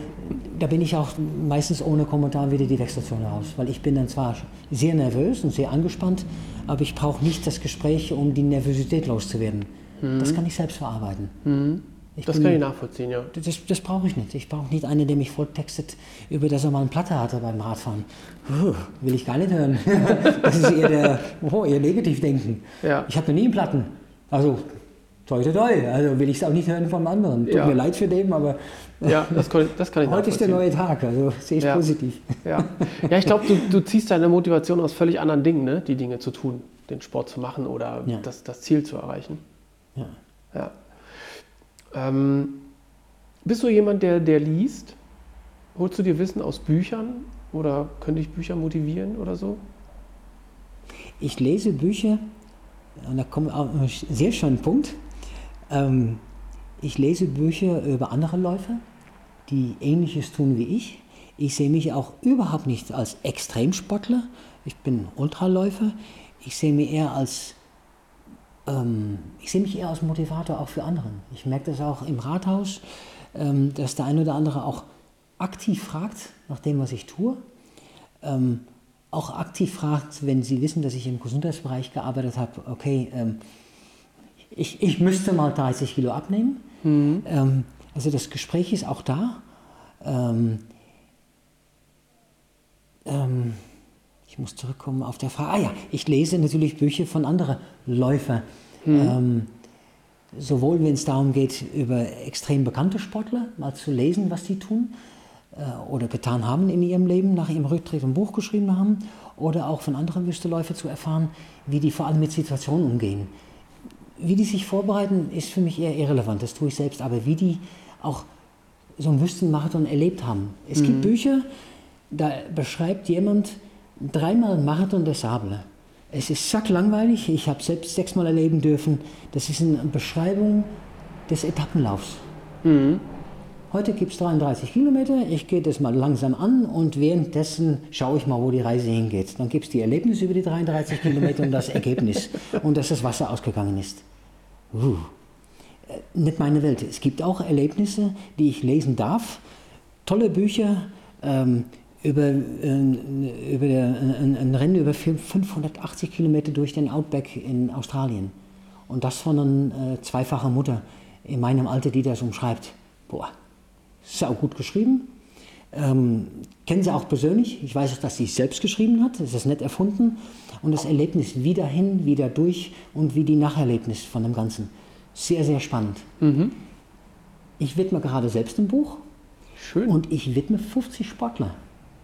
A: da bin ich auch meistens ohne Kommentar wieder die Wechselzone raus, weil ich bin dann zwar sehr nervös und sehr angespannt, aber ich brauche nicht das Gespräch, um die Nervosität loszuwerden. Mhm. Das kann ich selbst verarbeiten.
C: Mhm. das bin, kann ich nachvollziehen, ja.
A: Das, das brauche ich nicht. Ich brauche nicht einen, der mich voll textet, über das er mal eine Platte hatte beim Radfahren. Puh, will ich gar nicht hören. das ist eher der, oh, eher Negativdenken. Ja. Ich habe noch nie einen Platten. Also toi, toi, toi. Also will ich es auch nicht hören vom anderen. Tut ja. mir leid für den, aber
C: ja, das kann, das kann ich
A: heute ist der neue Tag, also sehe ich
C: ja.
A: positiv.
C: Ja, ja ich glaube, du, du ziehst deine Motivation aus völlig anderen Dingen, ne? die Dinge zu tun, den Sport zu machen oder ja. das, das Ziel zu erreichen. Ja. ja. Ähm, Bist du jemand, der, der liest? Holst du dir Wissen aus Büchern oder könnte ich Bücher motivieren oder so?
A: Ich lese Bücher, und da kommt auch ein sehr schöner Punkt. Ähm, ich lese Bücher über andere Läufer, die Ähnliches tun wie ich. Ich sehe mich auch überhaupt nicht als Extremsportler. Ich bin Ultraläufer. Ich sehe mich eher als ähm, ich sehe mich eher als Motivator auch für andere. Ich merke das auch im Rathaus, ähm, dass der eine oder andere auch aktiv fragt nach dem, was ich tue. Ähm, auch aktiv fragt, wenn sie wissen, dass ich im Gesundheitsbereich gearbeitet habe, okay, ähm, ich, ich müsste mal 30 Kilo abnehmen. Mhm. Ähm, also das Gespräch ist auch da. Ähm, ähm, ich muss zurückkommen auf der Frage. Ah ja, ich lese natürlich Bücher von anderen Läufern. Mhm. Ähm, sowohl wenn es darum geht, über extrem bekannte Sportler mal zu lesen, was sie tun äh, oder getan haben in ihrem Leben, nach ihrem Rücktritt ein Buch geschrieben haben, oder auch von anderen Wüsteläufern zu erfahren, wie die vor allem mit Situationen umgehen. Wie die sich vorbereiten, ist für mich eher irrelevant, das tue ich selbst, aber wie die auch so einen Wüstenmarathon erlebt haben. Es mhm. gibt Bücher, da beschreibt jemand dreimal Marathon der Sable. Es ist sacklangweilig, ich habe selbst sechsmal erleben dürfen. Das ist eine Beschreibung des Etappenlaufs. Mhm. Heute gibt es 33 Kilometer, ich gehe das mal langsam an und währenddessen schaue ich mal, wo die Reise hingeht. Dann gibt es die Erlebnisse über die 33 Kilometer und das Ergebnis und dass das Wasser ausgegangen ist. Uh. Nicht meine Welt. Es gibt auch Erlebnisse, die ich lesen darf. Tolle Bücher, ähm, über, äh, über der, ein, ein, Rennen über 580 Kilometer durch den Outback in Australien. Und das von einer äh, zweifachen Mutter in meinem Alter, die das umschreibt. Boah, sau gut geschrieben. Ähm, kennen sie auch persönlich. Ich weiß auch, dass sie es selbst geschrieben hat. Das ist nicht erfunden. Und das Erlebnis wieder hin, wieder durch und wie die Nacherlebnis von dem Ganzen. Sehr, sehr spannend. Mhm. Ich widme gerade selbst ein Buch. Schön. Und ich widme 50 Sportler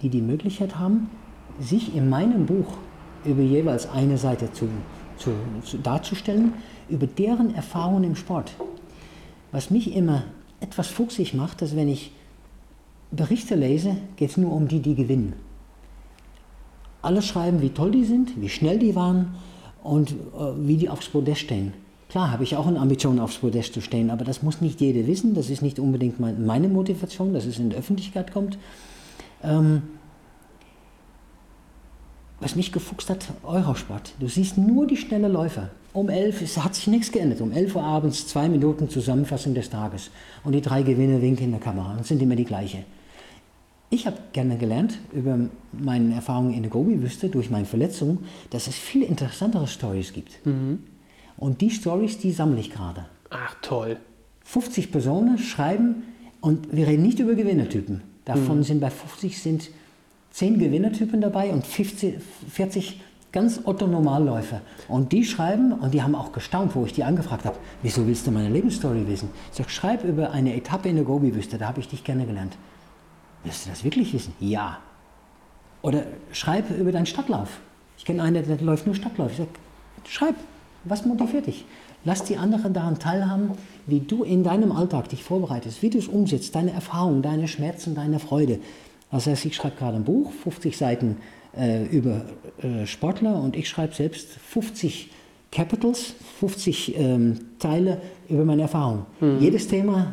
A: die die Möglichkeit haben, sich in meinem Buch über jeweils eine Seite zu, zu, zu, darzustellen, über deren Erfahrungen im Sport. Was mich immer etwas fuchsig macht, dass wenn ich Berichte lese, geht es nur um die, die gewinnen. Alle schreiben, wie toll die sind, wie schnell die waren und äh, wie die aufs Podest stehen. Klar habe ich auch eine Ambition, aufs Podest zu stehen, aber das muss nicht jeder wissen. Das ist nicht unbedingt meine Motivation, dass es in die Öffentlichkeit kommt. Ähm, was mich gefuchst hat, Eurosport. Du siehst nur die schnelle Läufer. Um 11 es hat sich nichts geändert. Um 11 Uhr abends zwei Minuten Zusammenfassung des Tages. Und die drei Gewinne winken in der Kamera. Und sind immer die gleiche. Ich habe gerne gelernt über meine Erfahrungen in der Gobi-Wüste durch meine Verletzung, dass es viel interessantere Stories gibt. Mhm. Und die Stories, die sammle ich gerade.
C: Ach toll.
A: 50 Personen schreiben und wir reden nicht über Gewinnertypen. Davon mhm. sind bei 50 sind 10 Gewinnertypen dabei und 50, 40 ganz Otto-Normalläufer. Und die schreiben, und die haben auch gestaunt, wo ich die angefragt habe, wieso willst du meine Lebensstory wissen? Ich sage, schreib über eine Etappe in der Gobi-Wüste, da habe ich dich kennengelernt. Willst du das wirklich wissen? Ja. Oder schreib über deinen Stadtlauf. Ich kenne einen, der läuft nur Stadtlauf. Ich sage, schreib, was motiviert dich? Lass die anderen daran teilhaben, wie du in deinem Alltag dich vorbereitest, wie du es umsetzt, deine Erfahrungen, deine Schmerzen, deine Freude. Das heißt, ich schreibe gerade ein Buch, 50 Seiten äh, über äh, Sportler und ich schreibe selbst 50 Capitals, 50 ähm, Teile über meine Erfahrungen. Mhm. Jedes Thema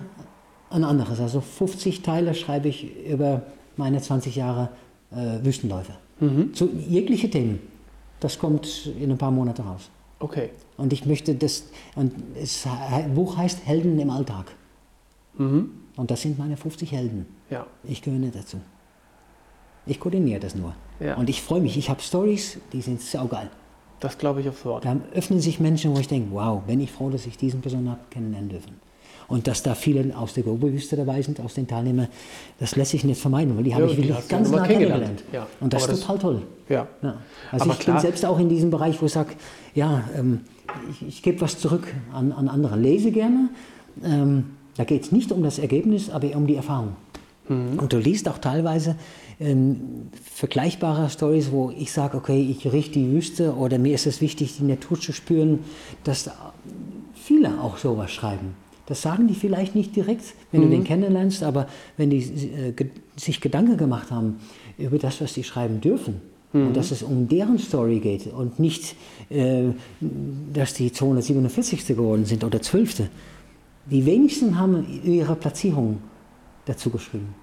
A: ein anderes. Also 50 Teile schreibe ich über meine 20 Jahre äh, Wüstenläufe. Mhm. Zu jegliche Themen. Das kommt in ein paar Monaten raus.
C: Okay.
A: Und ich möchte das, und das Buch heißt Helden im Alltag. Mhm. Und das sind meine 50 Helden. Ja. Ich gehöre nicht dazu. Ich koordiniere das nur. Ja. Und ich freue mich. Ich habe Stories, die sind saugeil.
C: Das glaube ich aufs Wort.
A: Da öffnen sich Menschen, wo ich denke, wow, bin ich froh, dass ich diesen Person habe kennenlernen dürfen. Und dass da viele aus der Gobi-Wüste dabei sind, aus den Teilnehmern, das lässt sich nicht vermeiden, weil die ja, habe ich wirklich ganz nah kennengelernt. Ja. Und das Aber ist total toll. Ja. ja. Also Aber ich klar. bin selbst auch in diesem Bereich, wo ich sage, ja, ähm, ich, ich gebe was zurück an, an andere. Lese gerne. Ähm, da geht es nicht um das Ergebnis, aber um die Erfahrung. Mhm. Und du liest auch teilweise ähm, vergleichbare Stories, wo ich sage, okay, ich richte die Wüste oder mir ist es wichtig, die Natur zu spüren, dass viele auch sowas schreiben. Das sagen die vielleicht nicht direkt, wenn du den kennenlernst, aber wenn die äh, ge sich Gedanken gemacht haben über das, was sie schreiben dürfen, und dass es um deren Story geht und nicht, äh, dass die 247. geworden sind oder 12. Die wenigsten haben ihre Platzierung dazu geschrieben.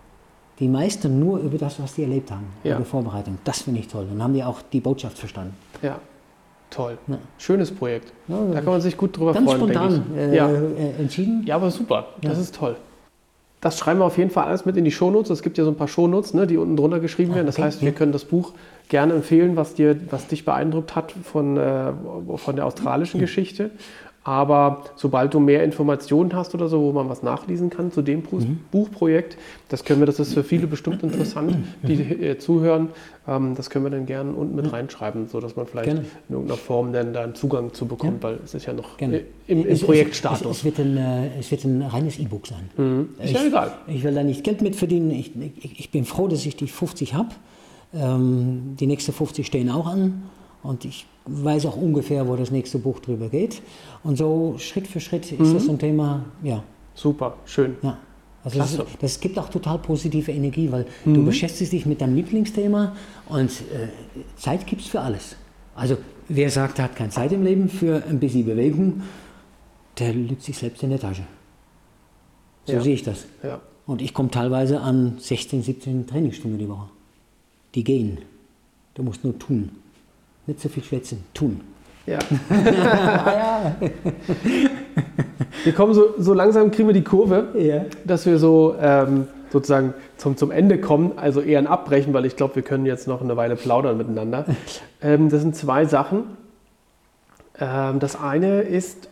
A: Die meisten nur über das, was die erlebt haben,
C: Ja.
A: über Vorbereitung. Das finde ich toll. Dann haben die auch die Botschaft verstanden.
C: Ja, toll.
A: Ja.
C: Schönes Projekt.
A: Ja,
C: da kann man sich gut drüber
A: Ganz
C: freuen,
A: spontan
C: denke ich.
A: äh,
C: ja.
A: äh, entschieden.
C: ja, aber super. Das ist toll. Das schreiben wir auf jeden Fall alles mit in die Shownotes. Es gibt ja so ein paar Shownotes, ne, die unten drunter geschrieben werden. Das
A: okay,
C: heißt, wir können das Buch gerne empfehlen, was, dir, was dich beeindruckt hat von, äh, von der australischen Geschichte. Aber sobald du mehr Informationen hast oder so, wo man was nachlesen kann zu dem
A: Mhm.
C: Buchprojekt, das können wir, das ist für viele bestimmt interessant, die äh, zuhören. Ähm, das können wir dann gerne unten mit reinschreiben, sodass man vielleicht
A: Gerne.
C: in irgendeiner Form dann da einen Zugang zu bekommt, weil es ist ja noch
A: Gerne.
C: äh, im, im
A: Es- es-
C: Projektstatus.
A: Es, es, wird ein, äh, es wird ein reines E-Book sein.
C: Ist
A: ich,
C: ja egal.
A: Ich will da nicht Geld mit verdienen. Ich, ich, ich bin froh, dass ich die 50 habe. Ähm, die nächsten 50 stehen auch an. Und ich weiß auch ungefähr, wo das nächste Buch drüber geht. Und so Schritt für Schritt ist
C: Mhm.
A: das so ein Thema, ja,
C: Super, schön.
A: ja. Also das, das gibt auch total positive Energie, weil du beschäftigst dich mit deinem Lieblingsthema und äh, Zeit gibt's für alles. Also wer sagt, er hat keine Zeit im Leben für ein bisschen Bewegung, der lügt sich selbst in der Tasche. So
C: Ja.
A: sehe ich das.
C: Ja.
A: Und ich komme teilweise an 16, 17 Trainingsstunden die Woche. Die gehen. Du musst nur tun. Nicht so viel schwätzen, tun.
C: Ja. wir kommen so, so langsam, kriegen wir die Kurve,
A: Ja.
C: dass wir so ähm, sozusagen zum, zum Ende kommen, also eher ein Abbrechen, weil ich glaube, wir können jetzt noch eine Weile plaudern miteinander. Ähm, das sind zwei Sachen. Ähm, das eine ist,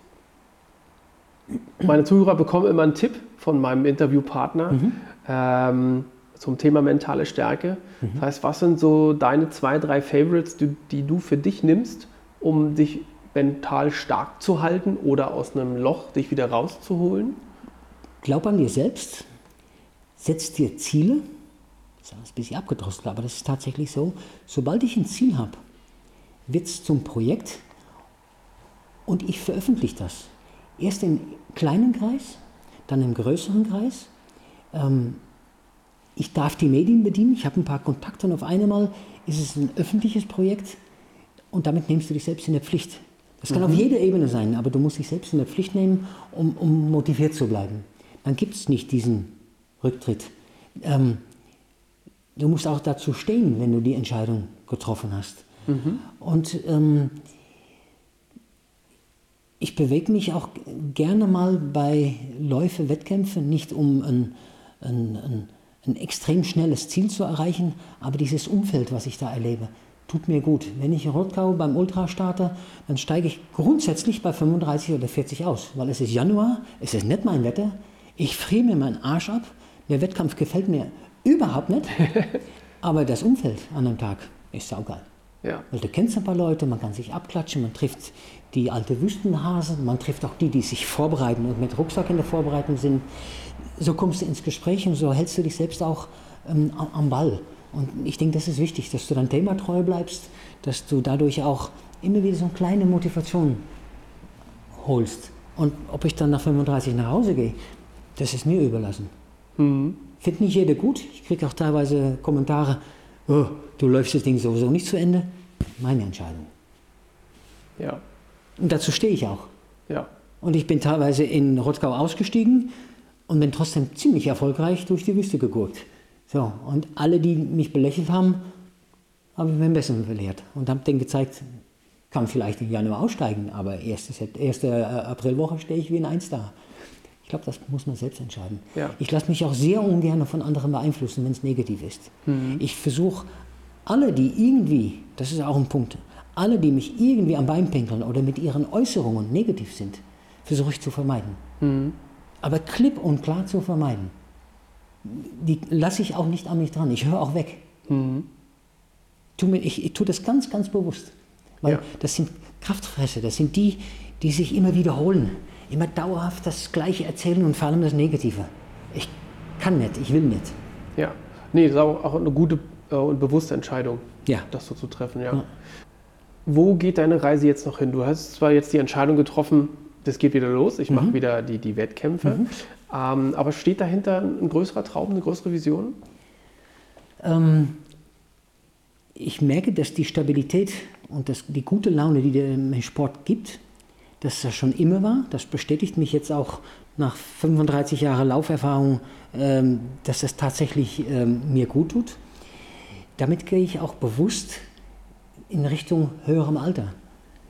C: meine Zuhörer bekommen immer einen Tipp von meinem Interviewpartner ähm, zum Thema mentale Stärke. Das heißt, was sind so deine zwei, drei Favorites, die, die du für dich nimmst, um dich mental stark zu halten oder aus einem Loch dich wieder rauszuholen?
A: Glaub an dir selbst, setz dir Ziele. Das ist ein bisschen abgedroschen, aber das ist tatsächlich so. Sobald ich ein Ziel habe, wird es zum Projekt und ich veröffentliche das. Erst im kleinen Kreis, dann im größeren Kreis. Ähm, ich darf die Medien bedienen, ich habe ein paar Kontakte und auf einmal ist es ein öffentliches Projekt und damit nimmst du dich selbst in der Pflicht. Das kann auf jeder Ebene sein, aber du musst dich selbst in der Pflicht nehmen, um, um motiviert zu bleiben. Dann gibt es nicht diesen Rücktritt. Ähm, du musst auch dazu stehen, wenn du die Entscheidung getroffen hast. Und ähm, ich bewege mich auch gerne mal bei Läufe, Wettkämpfen, nicht um ein, ein, ein, ein extrem schnelles Ziel zu erreichen, aber dieses Umfeld, was ich da erlebe, tut mir gut. Wenn ich in Rottgau beim Ultra starte, dann steige ich grundsätzlich bei 35 oder 40 aus, weil es ist Januar, es ist nicht mein Wetter, ich friere mir meinen Arsch ab, der Wettkampf gefällt mir überhaupt nicht, aber das Umfeld an dem Tag ist saugeil.
C: Ja.
A: Weil du kennst ein paar Leute, man kann sich abklatschen, man trifft die alte Wüstenhasen, man trifft auch die, die sich vorbereiten und mit Rucksack in der Vorbereitung sind. So kommst du ins Gespräch und so hältst du dich selbst auch ähm, am- Ball. Und ich denke, das ist wichtig, dass du deinem Thema treu bleibst, dass du dadurch auch immer wieder so eine kleine Motivation holst. Und ob ich dann nach 35 nach Hause gehe, das ist mir überlassen. Findet nicht jeder gut. Ich kriege auch teilweise Kommentare, oh, du läufst das Ding sowieso nicht zu Ende. Meine Entscheidung.
C: Ja.
A: Und dazu stehe ich auch.
C: Ja.
A: Und ich bin teilweise in Rottgau ausgestiegen und bin trotzdem ziemlich erfolgreich durch die Wüste gegurkt. So, und alle, die mich belächelt haben, habe ich mir ein Besseren belehrt und habe denen gezeigt, kann vielleicht im Januar aussteigen, aber erste, erste äh, Aprilwoche stehe ich wie ein Eins da. Ich glaube, das muss man selbst entscheiden.
C: Ja.
A: Ich lasse mich auch sehr ungern von anderen beeinflussen, wenn es negativ ist. Ich versuche, alle, die irgendwie, das ist auch ein Punkt, alle, die mich irgendwie am Bein pinkeln oder mit ihren Äußerungen negativ sind, versuche ich zu vermeiden. Aber klipp und klar zu vermeiden. Die lasse ich auch nicht an mich dran. Ich höre auch weg. Tu mir, ich, ich tue das ganz, ganz bewusst. Weil
C: Ja.
A: das sind Kraftfresser, das sind die, die sich immer wiederholen, immer dauerhaft das Gleiche erzählen und vor allem das Negative. Ich kann nicht, ich will nicht.
C: Ja. Nee, das ist auch, auch eine gute äh, und bewusste Entscheidung,
A: Ja.
C: das so zu treffen, ja.
A: Ja.
C: Wo geht deine Reise jetzt noch hin? Du hast zwar jetzt die Entscheidung getroffen, das geht wieder los, ich mache wieder die, die Wettkämpfe. Ähm, aber steht dahinter ein größerer Traum, eine größere Vision?
A: Ähm, ich merke, dass die Stabilität und das, die gute Laune, die der Sport gibt, dass das schon immer war. Das bestätigt mich jetzt auch nach 35 Jahren Lauferfahrung, ähm, dass das tatsächlich ähm, mir gut tut. Damit gehe ich auch bewusst in Richtung höherem Alter.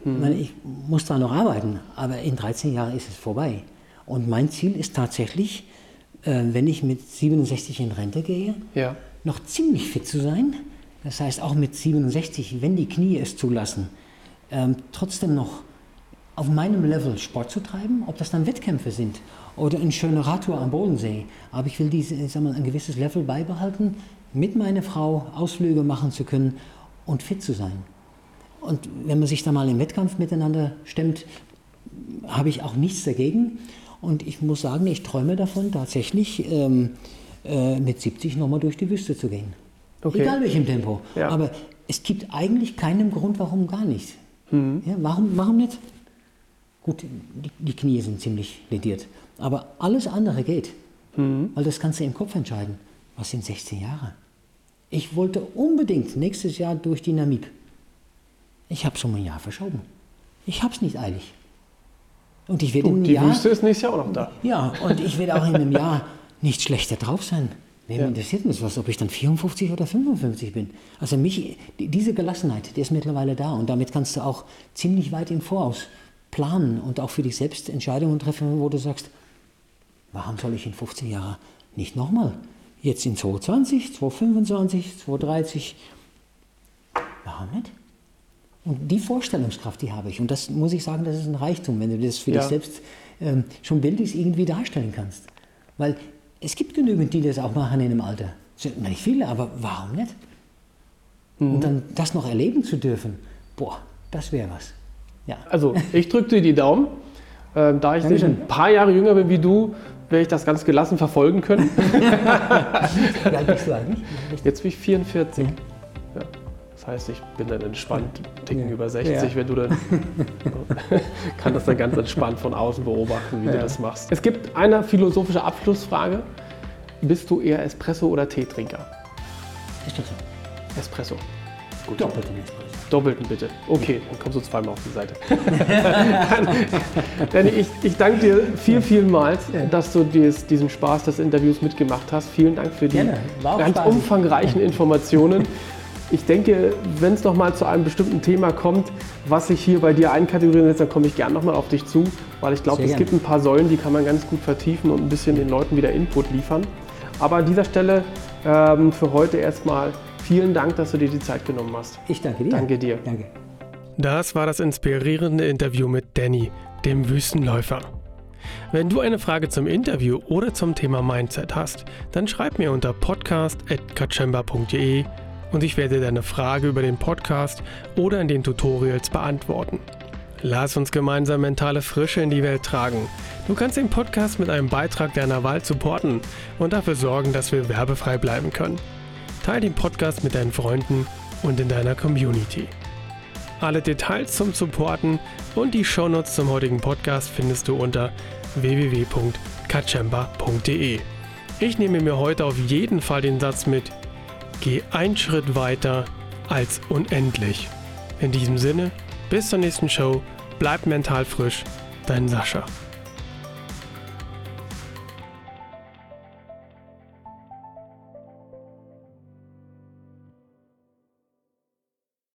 A: Ich, meine, ich muss da noch arbeiten, aber in 13 Jahren ist es vorbei. Und mein Ziel ist tatsächlich, äh, wenn ich mit 67 in Rente gehe,
C: Ja.
A: noch ziemlich fit zu sein. Das heißt, auch mit 67, wenn die Knie es zulassen, ähm, trotzdem noch auf meinem Level Sport zu treiben, ob das dann Wettkämpfe sind oder ein schöner Radtour am Bodensee. Aber ich will diese, ich sag mal, ein gewisses Level beibehalten, mit meiner Frau Ausflüge machen zu können und fit zu sein. Und wenn man sich da mal im Wettkampf miteinander stemmt, habe ich auch nichts dagegen. Und ich muss sagen, ich träume davon, tatsächlich ähm, äh, mit 70 nochmal durch die Wüste zu gehen.
C: Okay.
A: Egal welchem Tempo.
C: Ja.
A: Aber es gibt eigentlich keinen Grund, warum gar nicht.
C: Mhm.
A: Ja, warum, warum nicht? Gut, die, die Knie sind ziemlich lediert. Aber alles andere geht.
C: Mhm.
A: Weil das kannst du im Kopf entscheiden. Was sind 16 Jahre? Ich wollte unbedingt nächstes Jahr durch die Namib. Ich habe schon mal ein Jahr verschoben. Ich habe es nicht eilig. Und ich werde
C: Du,
A: im
C: die
A: Jahr,
C: Wüste ist nächstes Jahr auch noch da.
A: ja, und ich werde auch in einem Jahr nicht schlechter drauf sein. Wem
C: Ja.
A: interessiert mich was, ob ich dann 54 oder 55 bin? Also mich, die- diese Gelassenheit, die ist mittlerweile da und damit kannst du auch ziemlich weit im Voraus planen und auch für dich selbst Entscheidungen treffen, wo du sagst, warum soll ich in 15 Jahren nicht nochmal? Jetzt in 2020, 2025, 2030, warum nicht? Und die Vorstellungskraft, die habe ich. Und das muss ich sagen, das ist ein Reichtum, wenn du das für
C: Ja.
A: dich selbst ähm, schon bildlich irgendwie darstellen kannst. Weil es gibt genügend, die das auch machen in einem Alter. Sind nicht viele, aber warum nicht?
C: Mhm.
A: Und dann das noch erleben zu dürfen, boah, das wäre was. Ja.
C: Also, ich drücke dir die Daumen. Ähm, da ich ein paar Jahre jünger bin wie du, werde ich das ganz gelassen verfolgen können.
A: Wie alt bist du eigentlich?
C: Jetzt bin ich 44. Ja. Das heißt, ich bin dann entspannt, Ticken
A: Ja.
C: über 60,
A: Ja.
C: wenn du dann kann das dann ganz entspannt von außen beobachten, wie du
A: Ja.
C: das machst. Es gibt eine philosophische Abschlussfrage. Bist du eher Espresso oder Teetrinker?
A: Ist das so?
C: Espresso. Gut.
A: Doppelten Espresso.
C: Doppelten bitte. Okay, dann kommst du zweimal auf die Seite. Danny, ich, ich danke dir viel, vielmals, dass du dies, diesen Spaß des Interviews mitgemacht hast. Vielen Dank für die ganz umfangreichen Informationen. Ich denke, wenn es nochmal zu einem bestimmten Thema kommt, was sich hier bei dir einkategorieren lässt, dann komme ich gerne nochmal auf dich zu, weil ich glaube, es gibt ein paar Säulen, die kann man ganz gut vertiefen und ein bisschen den Leuten wieder Input liefern. Aber an dieser Stelle ähm, für heute erstmal vielen Dank, dass du dir die Zeit genommen hast.
A: Ich danke dir.
C: Danke dir.
A: Danke.
B: Das war das inspirierende Interview mit Danny, dem Wüstenläufer. Wenn du eine Frage zum Interview oder zum Thema Mindset hast, dann schreib mir unter podcast.kachemba.de und ich werde deine Frage über den Podcast oder in den Tutorials beantworten. Lass uns gemeinsam mentale Frische in die Welt tragen. Du kannst den Podcast mit einem Beitrag deiner Wahl supporten und dafür sorgen, dass wir werbefrei bleiben können. Teil den Podcast mit deinen Freunden und in deiner Community. Alle Details zum Supporten und die Shownotes zum heutigen Podcast findest du unter www.kachemba.de. Ich nehme mir heute auf jeden Fall den Satz mit: Geh einen Schritt weiter als unendlich. In diesem Sinne, bis zur nächsten Show, bleib mental frisch, dein Sascha.